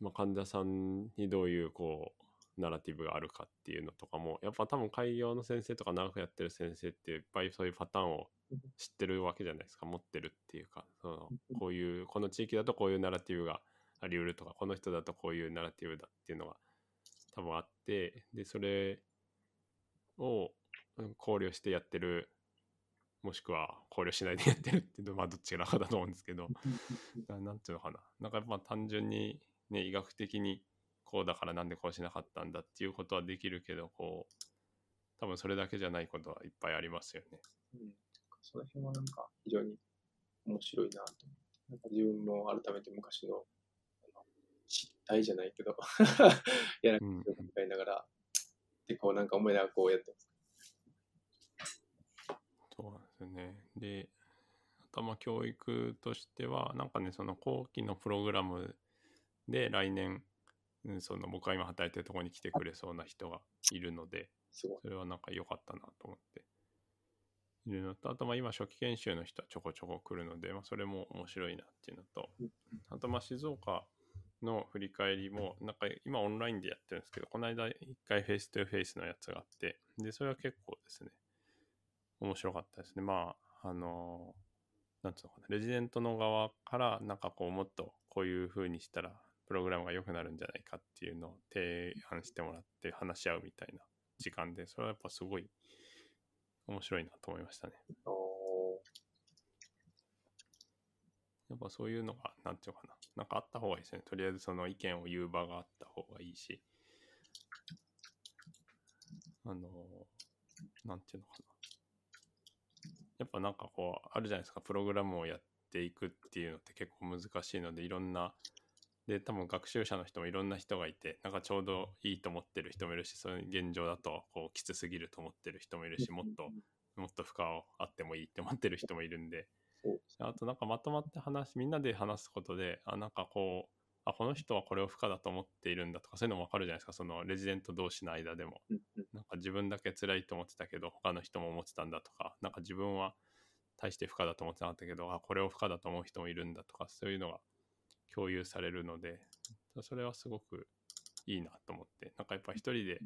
A: まあ、患者さんにどういうこう、ナラティブがあるかっていうのとかも、やっぱ多分開業の先生とか長くやってる先生っていっぱいそういうパターンを知ってるわけじゃないですか。持ってるっていうかその
B: うん。
A: こういうこの地域だとこういうナラティブがあり得るとかこの人だとこういうナラティブだっていうのが多分あってでそれをうん考慮してやってるもしくは考慮しないでやってるっていうのはまあどっちらかだと思うんですけどななんていうのかななんかやっぱ単純にね医学的にこうだからなんでこうしなかったんだっていうことはできるけどこう多分それだけじゃないことはいっぱいありますよね。
B: うんその辺はなんか非常に面白いなと。なんか自分も改めて昔の失態じゃないけど、やらな
A: うん
B: きゃいけないながら、で、こうなんか思いながらこうやってます。
A: ですよね。で、あとはまあ教育としては、なんかね、その後期のプログラムで来年、うんその僕が今働いてるところに来てくれそうな人がいるので。それはなんか良かったなと思っているのと、あとまあ今初期研修の人はちょこちょこ来るので、まあ、それも面白いなっていうのと
B: うん、
A: あとまあ静岡の振り返りも、なんか今オンラインでやってるんですけど、この間一回フェイス2フェイスのやつがあって、で、それは結構ですね、面白かったですね。まあ、あのなんつうのかな、レジデントの側から、なんかこう、もっとこういう風にしたら、プログラムが良くなるんじゃないかっていうのを提案してもらって話し合うみたいな時間で、それはやっぱすごい面白いなと思いましたね。やっぱそういうのが、なんていうかな、なんかあった方がいいですね。とりあえずその意見を言う場があった方がいいし、あの、なんていうのかな。やっぱなんかこう、あるじゃないですか、プログラムをやっていくっていうのって結構難しいので、いろんな、で、多分学習者の人もいろんな人がいて、なんかちょうどいいと思ってる人もいるし、その現状だとこうきつすぎると思ってる人もいるし、もっと、もっと負荷をあってもいいって思ってる人もいるんで、あとなんかまとまって話みんなで話すことであなんかこうあこの人はこれを負荷だと思っているんだとかそういうのも分かるじゃないですかそのレジデント同士の間でも。
B: うんうん。
A: なんか自分だけ辛いと思ってたけど他の人も思ってたんだとかなんか自分は大して負荷だと思ってなかったけどあこれを負荷だと思う人もいるんだとかそういうのが共有されるのでそれはすごくいいなと思って。なんかやっぱ一人で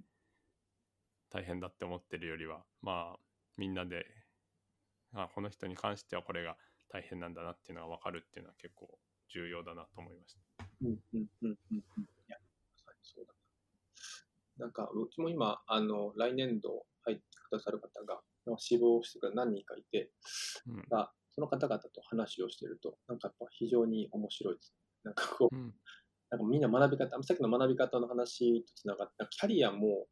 A: 大変だって思ってるよりはまあみんなであこの人に関してはこれが大変なんだなっていうのが分かるっていうのは結構重要だなと思いました。
B: うんうんうんうんうん。いや、まさにそうだな。なんか、うちも今、あの、来年度入ってくださる方が、死亡してくれる何人かいて、
A: うん
B: が、その方々と話をしてると、なんかやっぱ非常に面白いです。なんかこう、
A: うん
B: なんかみんな学び方、さっきの学び方の話とつながって、キャリアも、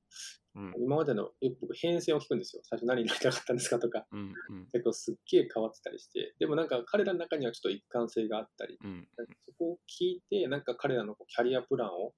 A: うん。
B: 今までの、よく僕変遷を聞くんですよ。最初何になりたかったんですかとか、
A: うんうん。
B: 結構すっげえ変わってたりして、でもなんか彼らの中にはちょっと一貫性があったり、
A: うん
B: そこを聞いて、なんか彼らのこうキャリアプランを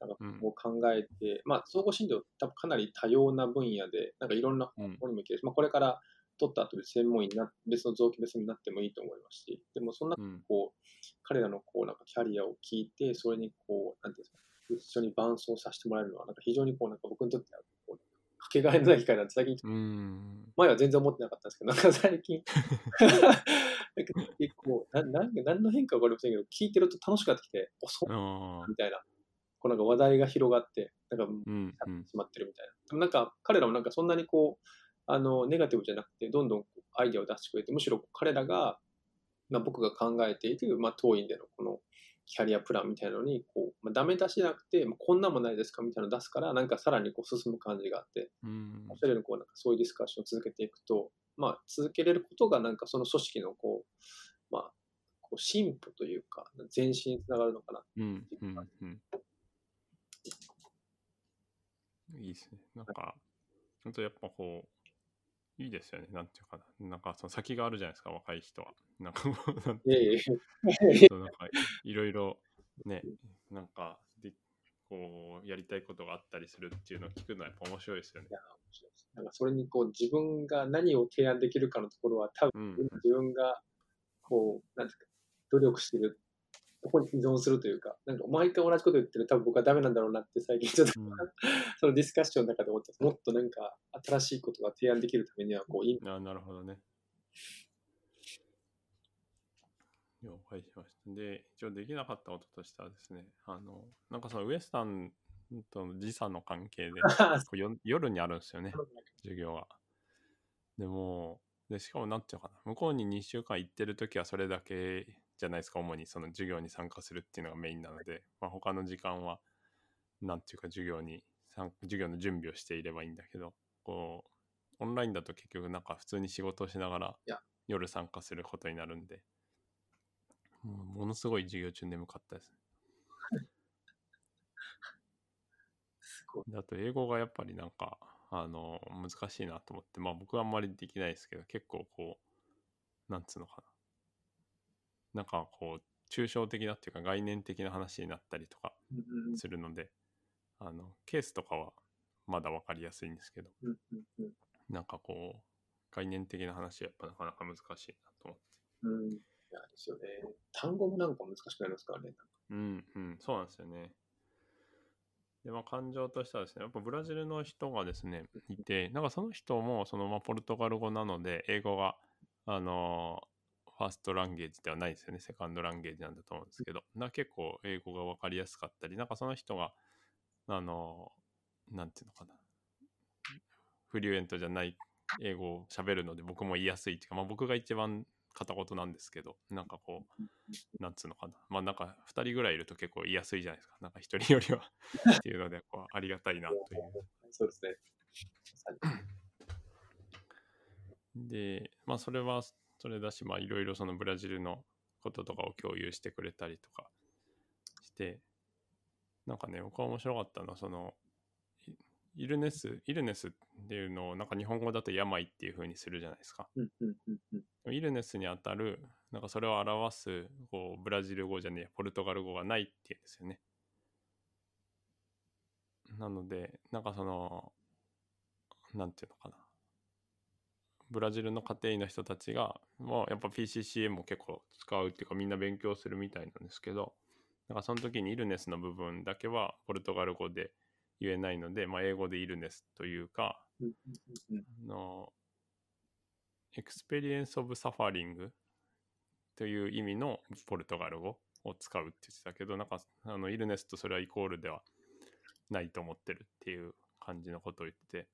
B: なんか
A: うん。
B: こう考えて、まあ、総合診療、多分かなり多様な分野で、なんかいろんな方向にもいけるし、まあ、これから取った後で専門医にな別の臓器別になってもいいと思いますし、でもそんな
A: うん。
B: こう、彼らのこうなんかキャリアを聞いて、それにこう、なんていうんですか、一緒に伴走させてもらえるのは、なんか非常にこう、なんか僕にとってはこう、かけがえのない機会なんて最近
A: うん。
B: 前は全然思ってなかったんですけど、なんか最近、結構なな何の変化か分かりませんけど、聞いてると楽しくなってきて、おそみたいな、こうなんか話題が広がって、なんか、
A: うんうん。
B: しまってるみたいな。でもなんか、彼らもなんかそんなにこう、あの、ネガティブじゃなくて、どんどんアイデアを出してくれて、むしろ彼らが、まあ、僕が考えている、まあ、当院でのこのキャリアプランみたいなのに、こう、まあ、ダメ出しじゃなくて、まあ、こんなんもないですかみたいなのを出すから、なんかさらにこう進む感じがあって、
A: うん
B: おっしゃるようにこうなんかそういうディスカッションを続けていくと、まあ、続けれることがなんかその組織のこう、まあ、こう進歩というか、前進につながるのかな。
A: うんうんうんいいですね。なんか、本当やっぱこう、いいですよね。なんていうかな。なんかその先があるじゃないですか、若い人は。なんか なんかいろいろね、なんかで、こう、やりたいことがあったりするっていうのを聞くのはやっぱ面白いですよね
B: い。や面白いですなんかそれにこう自分が何を提案できるかのところは多分
A: うん。
B: 自分がこう、なんですか、努力してるところに依存するというか、なんか毎回同じこと言ってる多分僕はダメなんだろうなって最近ちょっと、
A: うん
B: そのディスカッションの中で思ってもっとなんか新しいことが提案できるためにはこういい
A: あなるほどね。了解しました。で、一応できなかったこととしてはですね、あの、なんかそのウエスタンとの時差の関係で、こうよ夜にあるんですよね、授業が。でも、で、しかもなんていうのかな、向こうに2週間行ってる時はそれだけじゃないですか、主に。その授業に参加するっていうのがメインなので、まあ、他の時間は、なんていうか授業に、参授業の準備をしていればいいんだけど、こう、オンラインだと結局なんか普通に仕事をしながら夜参加することになるんで、もうものすごい授業中眠かったです。あと英語がやっぱりなんかあの難しいなと思って。まあ僕はあんまりできないですけど結構こうなんつうのかななんかこう抽象的なっていうか概念的な話になったりとかするのであのケースとかはまだ分かりやすいんですけどなんかこう概念的な話はやっぱなかなか難しいなと思って
B: うん。ですよね。単語もなんか難しくなりますからね。
A: うんうんそうなんですよねでまあ感情としてはですねやっぱブラジルの人がですねいてなんかその人もそのまあポルトガル語なので英語があのファーストランゲージではないですよねセカンドランゲージなんだと思うんですけどな結構英語が分かりやすかったりなんかその人があのなんていうのかなフリュエントじゃない英語を喋るので僕も言いやすいっていうか、まあ、僕が一番片言なんですけどなんかこうなんつうのかな。まあなんか2人ぐらいいると結構言いやすいじゃないですか。なんか1人よりは っていうのでこうありがたいなという。
B: そうですね。
A: で、まあそれはそれだし、まあいろいろそのブラジルのこととかを共有してくれたりとかして、なんかね、僕は面白かったのは、その、イイルネス、イルネスっていうのをなんか日本語だと病っていう風にするじゃないですか。イルネスにあたる、なんかそれを表すこうブラジル語じゃねえ、ポルトガル語がないっていうんですよね。なので、なんかその、なんていうのかな。ブラジルの家庭医の人たちが、もうやっぱ PCCM も結構使うっていうかみんな勉強するみたいなんですけど、なんかその時にイルネスの部分だけはポルトガル語で言えないので、まあ、英語で illness というか、あの、 experience of suffering という意味のポルトガル語を使うって言ってたけど、なんか、あの、 illness とそれはイコールではないと思ってるっていう感じのことを言ってて、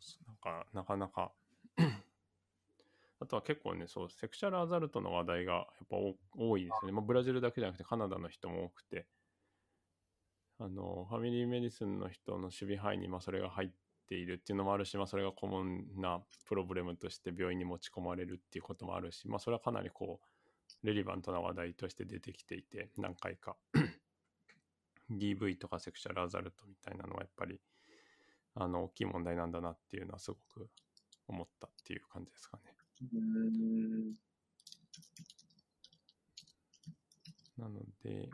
A: そうそうなんか、なかなか あとは結構ね、そう、 sexual assault の話題がやっぱ多いですよね。まあ、ブラジルだけじゃなくてカナダの人も多くて、あの、ファミリーメディスンの人の守備範囲にまあそれが入っているっていうのもあるし、まあ、それがコモンなプロブレムとして病院に持ち込まれるっていうこともあるし、まあ、それはかなりこう、レリバントな話題として出てきていて、何回か。DV とかセクシャルアザルトみたいなのはやっぱり、あの、大きい問題なんだなっていうのはすごく思ったっていう感じですかね。なので、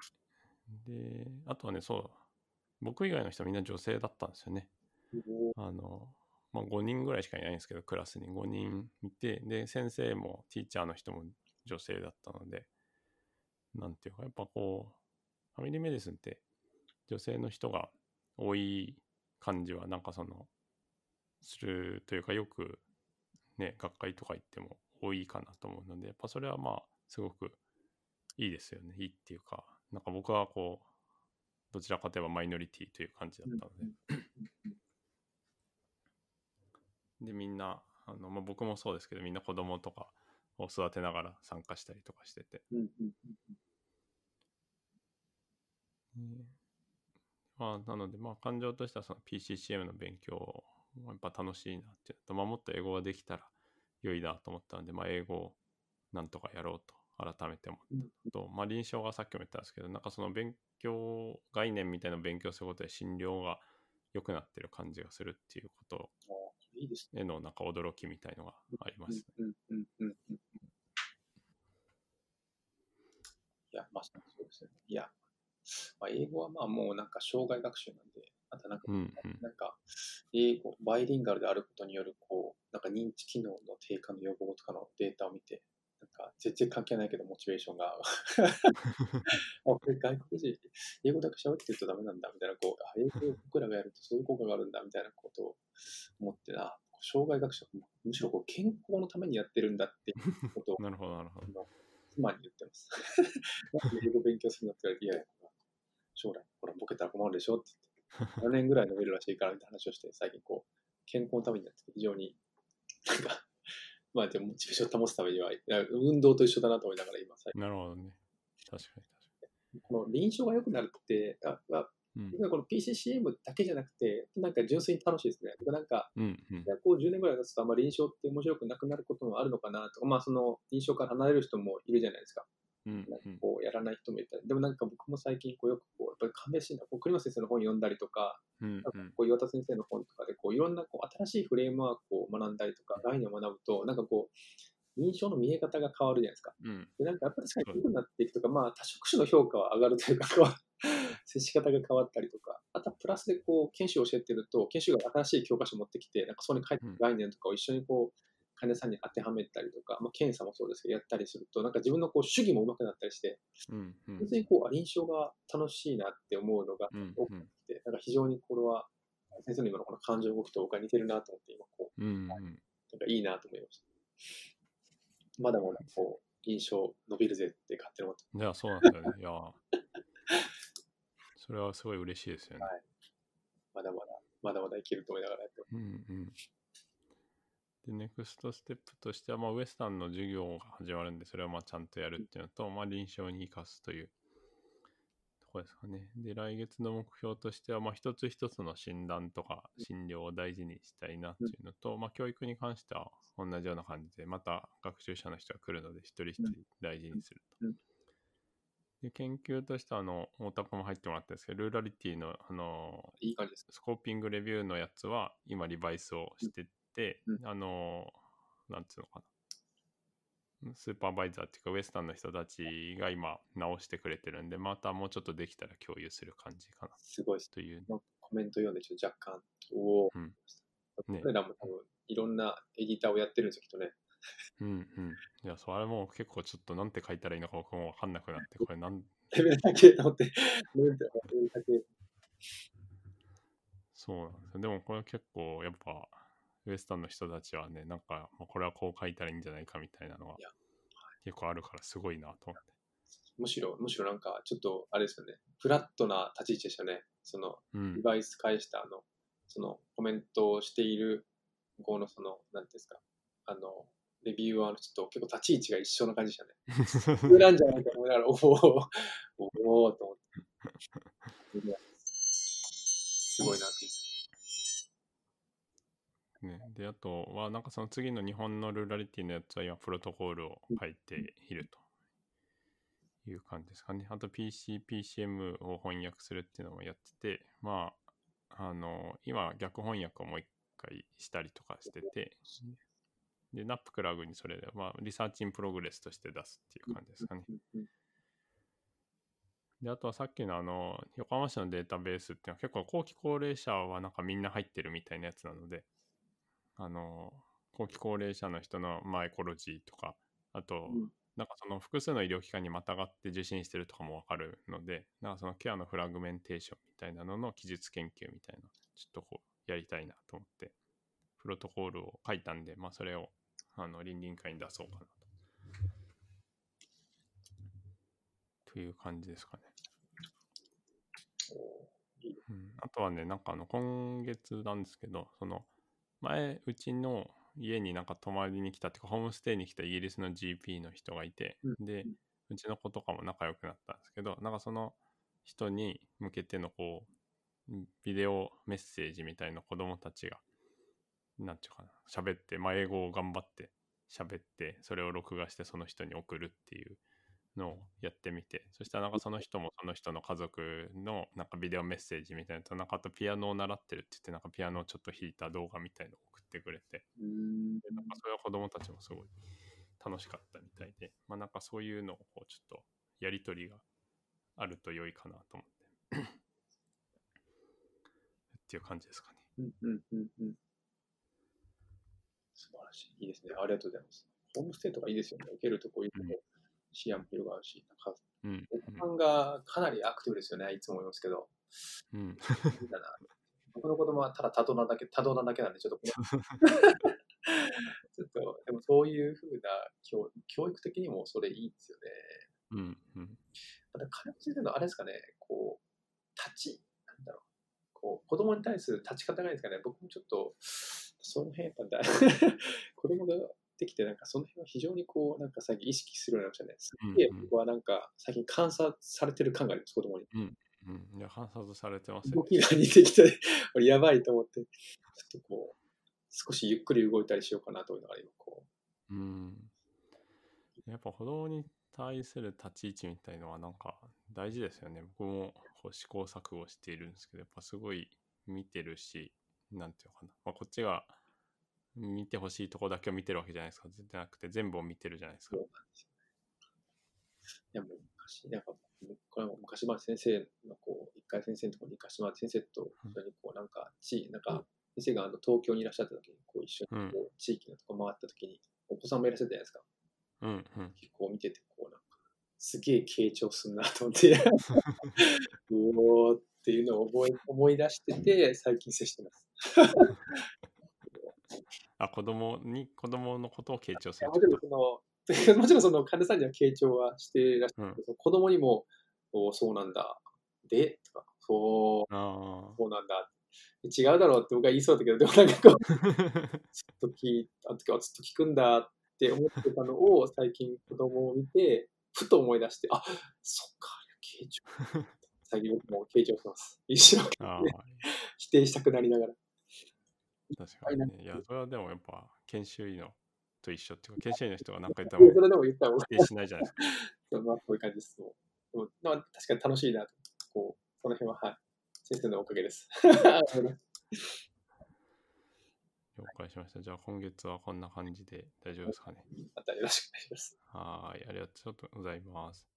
A: で、あとはね、そう、僕以外の人はみんな女性だったんですよね。あの、まあ、5人ぐらいしかいないんですけど、クラスに5人いて、で、先生もティーチャーの人も女性だったので、なんていうか、やっぱこう、ファミリーメディスンって女性の人が多い感じは、なんかその、するというか、よくね、学会とか行っても多いかなと思うので、やっぱそれはまあ、すごくいいですよね。いいっていうか、なんか僕はこう、どちらかといえばマイノリティという感じだったので、で、みんな、あのまあ、僕もそうですけど、みんな子供とかを育てながら参加したりとかしてて、
B: うん
A: まあ、なので、まあ、感情としてはその PCCM の勉強やっぱ楽しいなっていうのと、まあ、もっと英語ができたら良いなと思ったので、まあ、英語をなんとかやろうと改めて思ったのと、まあ、臨床がさっきも言ったんですけどなんかその勉強概念みたいなのを勉強することで診療が良くなってる感じがするっていうこと。へのなんか驚きみたいのがありますね。
B: いや、まあそうですね。いや、まあ、英語はまあもうなんか障害学習なんで、あとなんか、
A: うんうん
B: なんか英語、バイリンガルであることによるこう、なんか認知機能の低下の予防とかのデータを見て、なんか全然関係ないけどモチベーションが、あ、これ外国人、英語だけ喋ってるとダメなんだみたいな、こう、あ英語を僕らがやるとそういう効果があるんだみたいなことを思ってな、障害学習、むしろこう健康のためにやってるんだっていうことを
A: なるほど、なるほど。
B: 今妻に言ってます。英語勉強するのって言われて、いや、将来、ほら、ボケたら困るでしょって言って、7年ぐらい伸びるらしいからって話をして、最近こう、健康のためにやってて非常に、なんか、まあでもモチベーションを保つためには、運動と一緒だなと思いながら今、最近
A: なるほどね。確かに確か
B: この臨床が良くなるって、ああ
A: に。
B: 実はこの PCCM だけじゃなくて、なんか純粋に楽しいですね。なんか、
A: うん。うん
B: こう10年ぐらい経つと、あんまり臨床って面白くなくなることもあるのかなとか、まあその臨床から離れる人もいるじゃないですか。
A: うん
B: なんか
A: うん
B: こうやらない人もいたり、でもなんか僕も最近こうよくこう、やっぱり鑑別診断、こう栗松先生の本読んだりとか、
A: うん
B: なんかこう岩田先生の本とかでこういろんなこう新しいフレームワークを学んだりとか、概念を学ぶと、なんかこう、臨床の見え方が変わるじゃないですか。
A: うん。
B: で、なんかやっぱり確かに良くなっていくとか、まあ多職種の評価は上がるというか、接し方が変わったりとか、あとはプラスでこう研修を教えてると、研修が新しい教科書を持ってきて、なんかそこに書いてある概念とかを一緒にこう、患者さんに当てはめたりとか、まあ、検査もそうですけど、やったりすると、なんか自分のこう主義も上手くなったりして、
A: うんうん
B: 本当にこう、あ臨床が楽しいなって思うのが
A: うん
B: 多くて、なんか非常にこれは、先生の今のこの感情動きと僕は似てるなと思って、今こう、
A: うんうん。
B: なんかいいなと思いました。まだまだこう、印象伸びるぜって勝手に思って
A: いや、そうなんだよね。いや、それはすごい嬉しいですよね。
B: まだまだ、まだまだいけると思いながらやってます。
A: うんうん。で、ネクストステップとしては、まあ、ウエスタンの授業が始まるんで、それをまあちゃんとやるっていうのと、まあ、臨床に生かすというところですかね。で、来月の目標としては、まあ、一つ一つの診断とか診療を大事にしたいなっていうのと、まあ、教育に関しては同じような感じで、また学習者の人が来るので、一人一人大事にすると。
B: うん
A: で研究としては、あの、大田君も入ってもらったんですけど、ルーラリティの、あの、
B: いい感じです。
A: スコーピングレビューのやつは今リバイスをしてて、
B: うん。
A: あのなんつうのかな。スーパーバイザーっていうかウエスタンの人たちが今直してくれてるんでまたもうちょっとできたら共有する感じかな。
B: すごい。
A: という。
B: コメント読んでちょっと若干、おお、
A: うん。ね。
B: 彼らも多分いろんなエディターをやってるんですよ、きっとね。
A: うんうん。いやそれも結構ちょっとなんて書いたらいいのか僕も分かんなくなってこれなん
B: レベルだけと思って、レベルだけ。
A: そうなんですよ。でもこれ結構やっぱウエスタンの人たちはねなんかもうこれはこう書いたらいいんじゃないかみたいなのが結構あるからすごいなと思って
B: むしろ、むしろなんか、ちょっと、あれですよね、フラットな立ち位置でしたね。その、
A: うん
B: リバイス返したあの、その、コメントをしている、向こうのその、なんていうんですか、あの、レビューアーの人と結構立ち位置が一緒な感じでしたね。上なんじゃないかと思いながら、おお、おおと思って。すごいなって。
A: ね、で、あとは、なんかその次の日本のルーラリティのやつは今、プロトコールを書いているという感じですかね。あと PC、PCM を翻訳するっていうのもやってて、まあ、あの、今、逆翻訳をもう一回したりとかしてて、で、 NAPCRG にそれで、まあ、 research in progress として出すっていう感じですかね。で、あとはさっきのあの、横浜市のデータベースっていうのは結構後期高齢者はなんかみんな入ってるみたいなやつなので、あの、後期高齢者の人のまあエコロジーとか、あと、
B: うん
A: なんかその複数の医療機関にまたがって受診してるとかもわかるので、なんかそのケアの fragmentation みたいなのの記述研究みたいな、ちょっとこうやりたいなと思って、プロトコールを書いたんで、まあそれをあの倫理委員会に出そうかなと。という感じですかね。うん、あとはね、なんかあの今月なんですけど、その前、うちの家になんか泊まりに来たっていうか、ホームステイに来たイギリスの GP の人がいて、
B: うん。
A: で、うちの子とかも仲良くなったんですけど、なんかその人に向けてのこう、ビデオメッセージみたいな子供たちが、なんていうかな、喋って、まあ、英語を頑張って喋って、それを録画してその人に送るっていうのをやってみて、そしたらなんかその人もその人の家族のなんかビデオメッセージみたいなのと、なんかあとピアノを習ってるって言って、なんかピアノをちょっと弾いた動画みたいのを送ってくれて、でなんかそれは子供たちもすごい楽しかったみたいで、まあなんかそういうのをこうちょっとやりとりがあると良いかなと思って。っていう感じですかね。
B: うんうんうんうん素晴らしい。いいですね。ありがとうございます。ホームステイとかいいですよね。受けるとこいいとこ
A: うん
B: 視野も広がるし、なんか、
A: うん。
B: お子さんがかなりアクティブですよね。いつも思いますけど。
A: うん。
B: だな。僕の子供はただ多動なだけ、多動なだけなんで、ちょっと、ちょっと、でもそういうふうな教教育的にもそれいいですよね。
A: うん。うん。
B: ただ、彼先生のあれですかね、こう、立ち、なんだろう、こう、子供に対する立ち方がいいですかね、僕もちょっと、その辺やっぱだ 子供ができて、なんかその辺は非常にこう、なんか最近意識するようになりましたね。すっげえ
A: うんうん
B: 僕はなんか最近観察されてる感があります、子供に。
A: うん。いや、観察されてますよね。
B: 動きが似てきて、俺やばいと思って、ちょっとこう、少しゆっくり動いたりしようかなと思いながら今こ
A: うん。やっぱ子供に対する立ち位置みたいのはなんか大事ですよね。僕もこう試行錯誤しているんですけど、やっぱすごい見てるし、なんていうのかな。まあ、こっちが見てほしいとこだけを見てるわけじゃないですか。じゃなくて全部を見てるじゃないですか
B: う、。そうなんですよね。いやもう昔、なんか、これも昔まで先生のこう、一回先生のところに行かしてもらって、先生と一緒にこう、なんか、地なんか、先生があの東京にいらっしゃった時に、こう一緒にこう地域のとこ回った時に、お子さんもいらっしゃったじゃないですか。
A: うんうん。
B: 結構見てて、こうなんか、すげえ傾聴すんなと思って、うおーっていうのを覚え思い出してて、最近接してます。
A: あ、子供に、子供のことを傾聴する
B: もちろんその、もちろんその患者さんには傾聴はしてらっしゃるけど、子供にも、おーそうなんだ、で、とか、そう、
A: あ
B: そうなんだ、違うだろうって僕は言いそうだけど、でもなんかこう、
A: あ。
B: ずっと聞いあの時はずっと聞くんだって思ってたのを最近子供を見て、ふと思い出して、あそっか、傾聴。最近僕も傾聴してます。一生懸命否定したくなりながら。
A: 確かにね。いや、それはでもやっぱ研修医のと一緒っていうか、研修医の人が何か言ったら
B: それでも言ったら、
A: 否定しないじゃないですか。
B: まあ、こういう感じです。もうまあ、確かに楽しいなと。こう、その辺は、はい。先生のおかげです。
A: 了解しました。じゃあ今月はこんな感じで大丈夫ですかね。
B: またよろしくお願いします。
A: はい、ありがとうございます。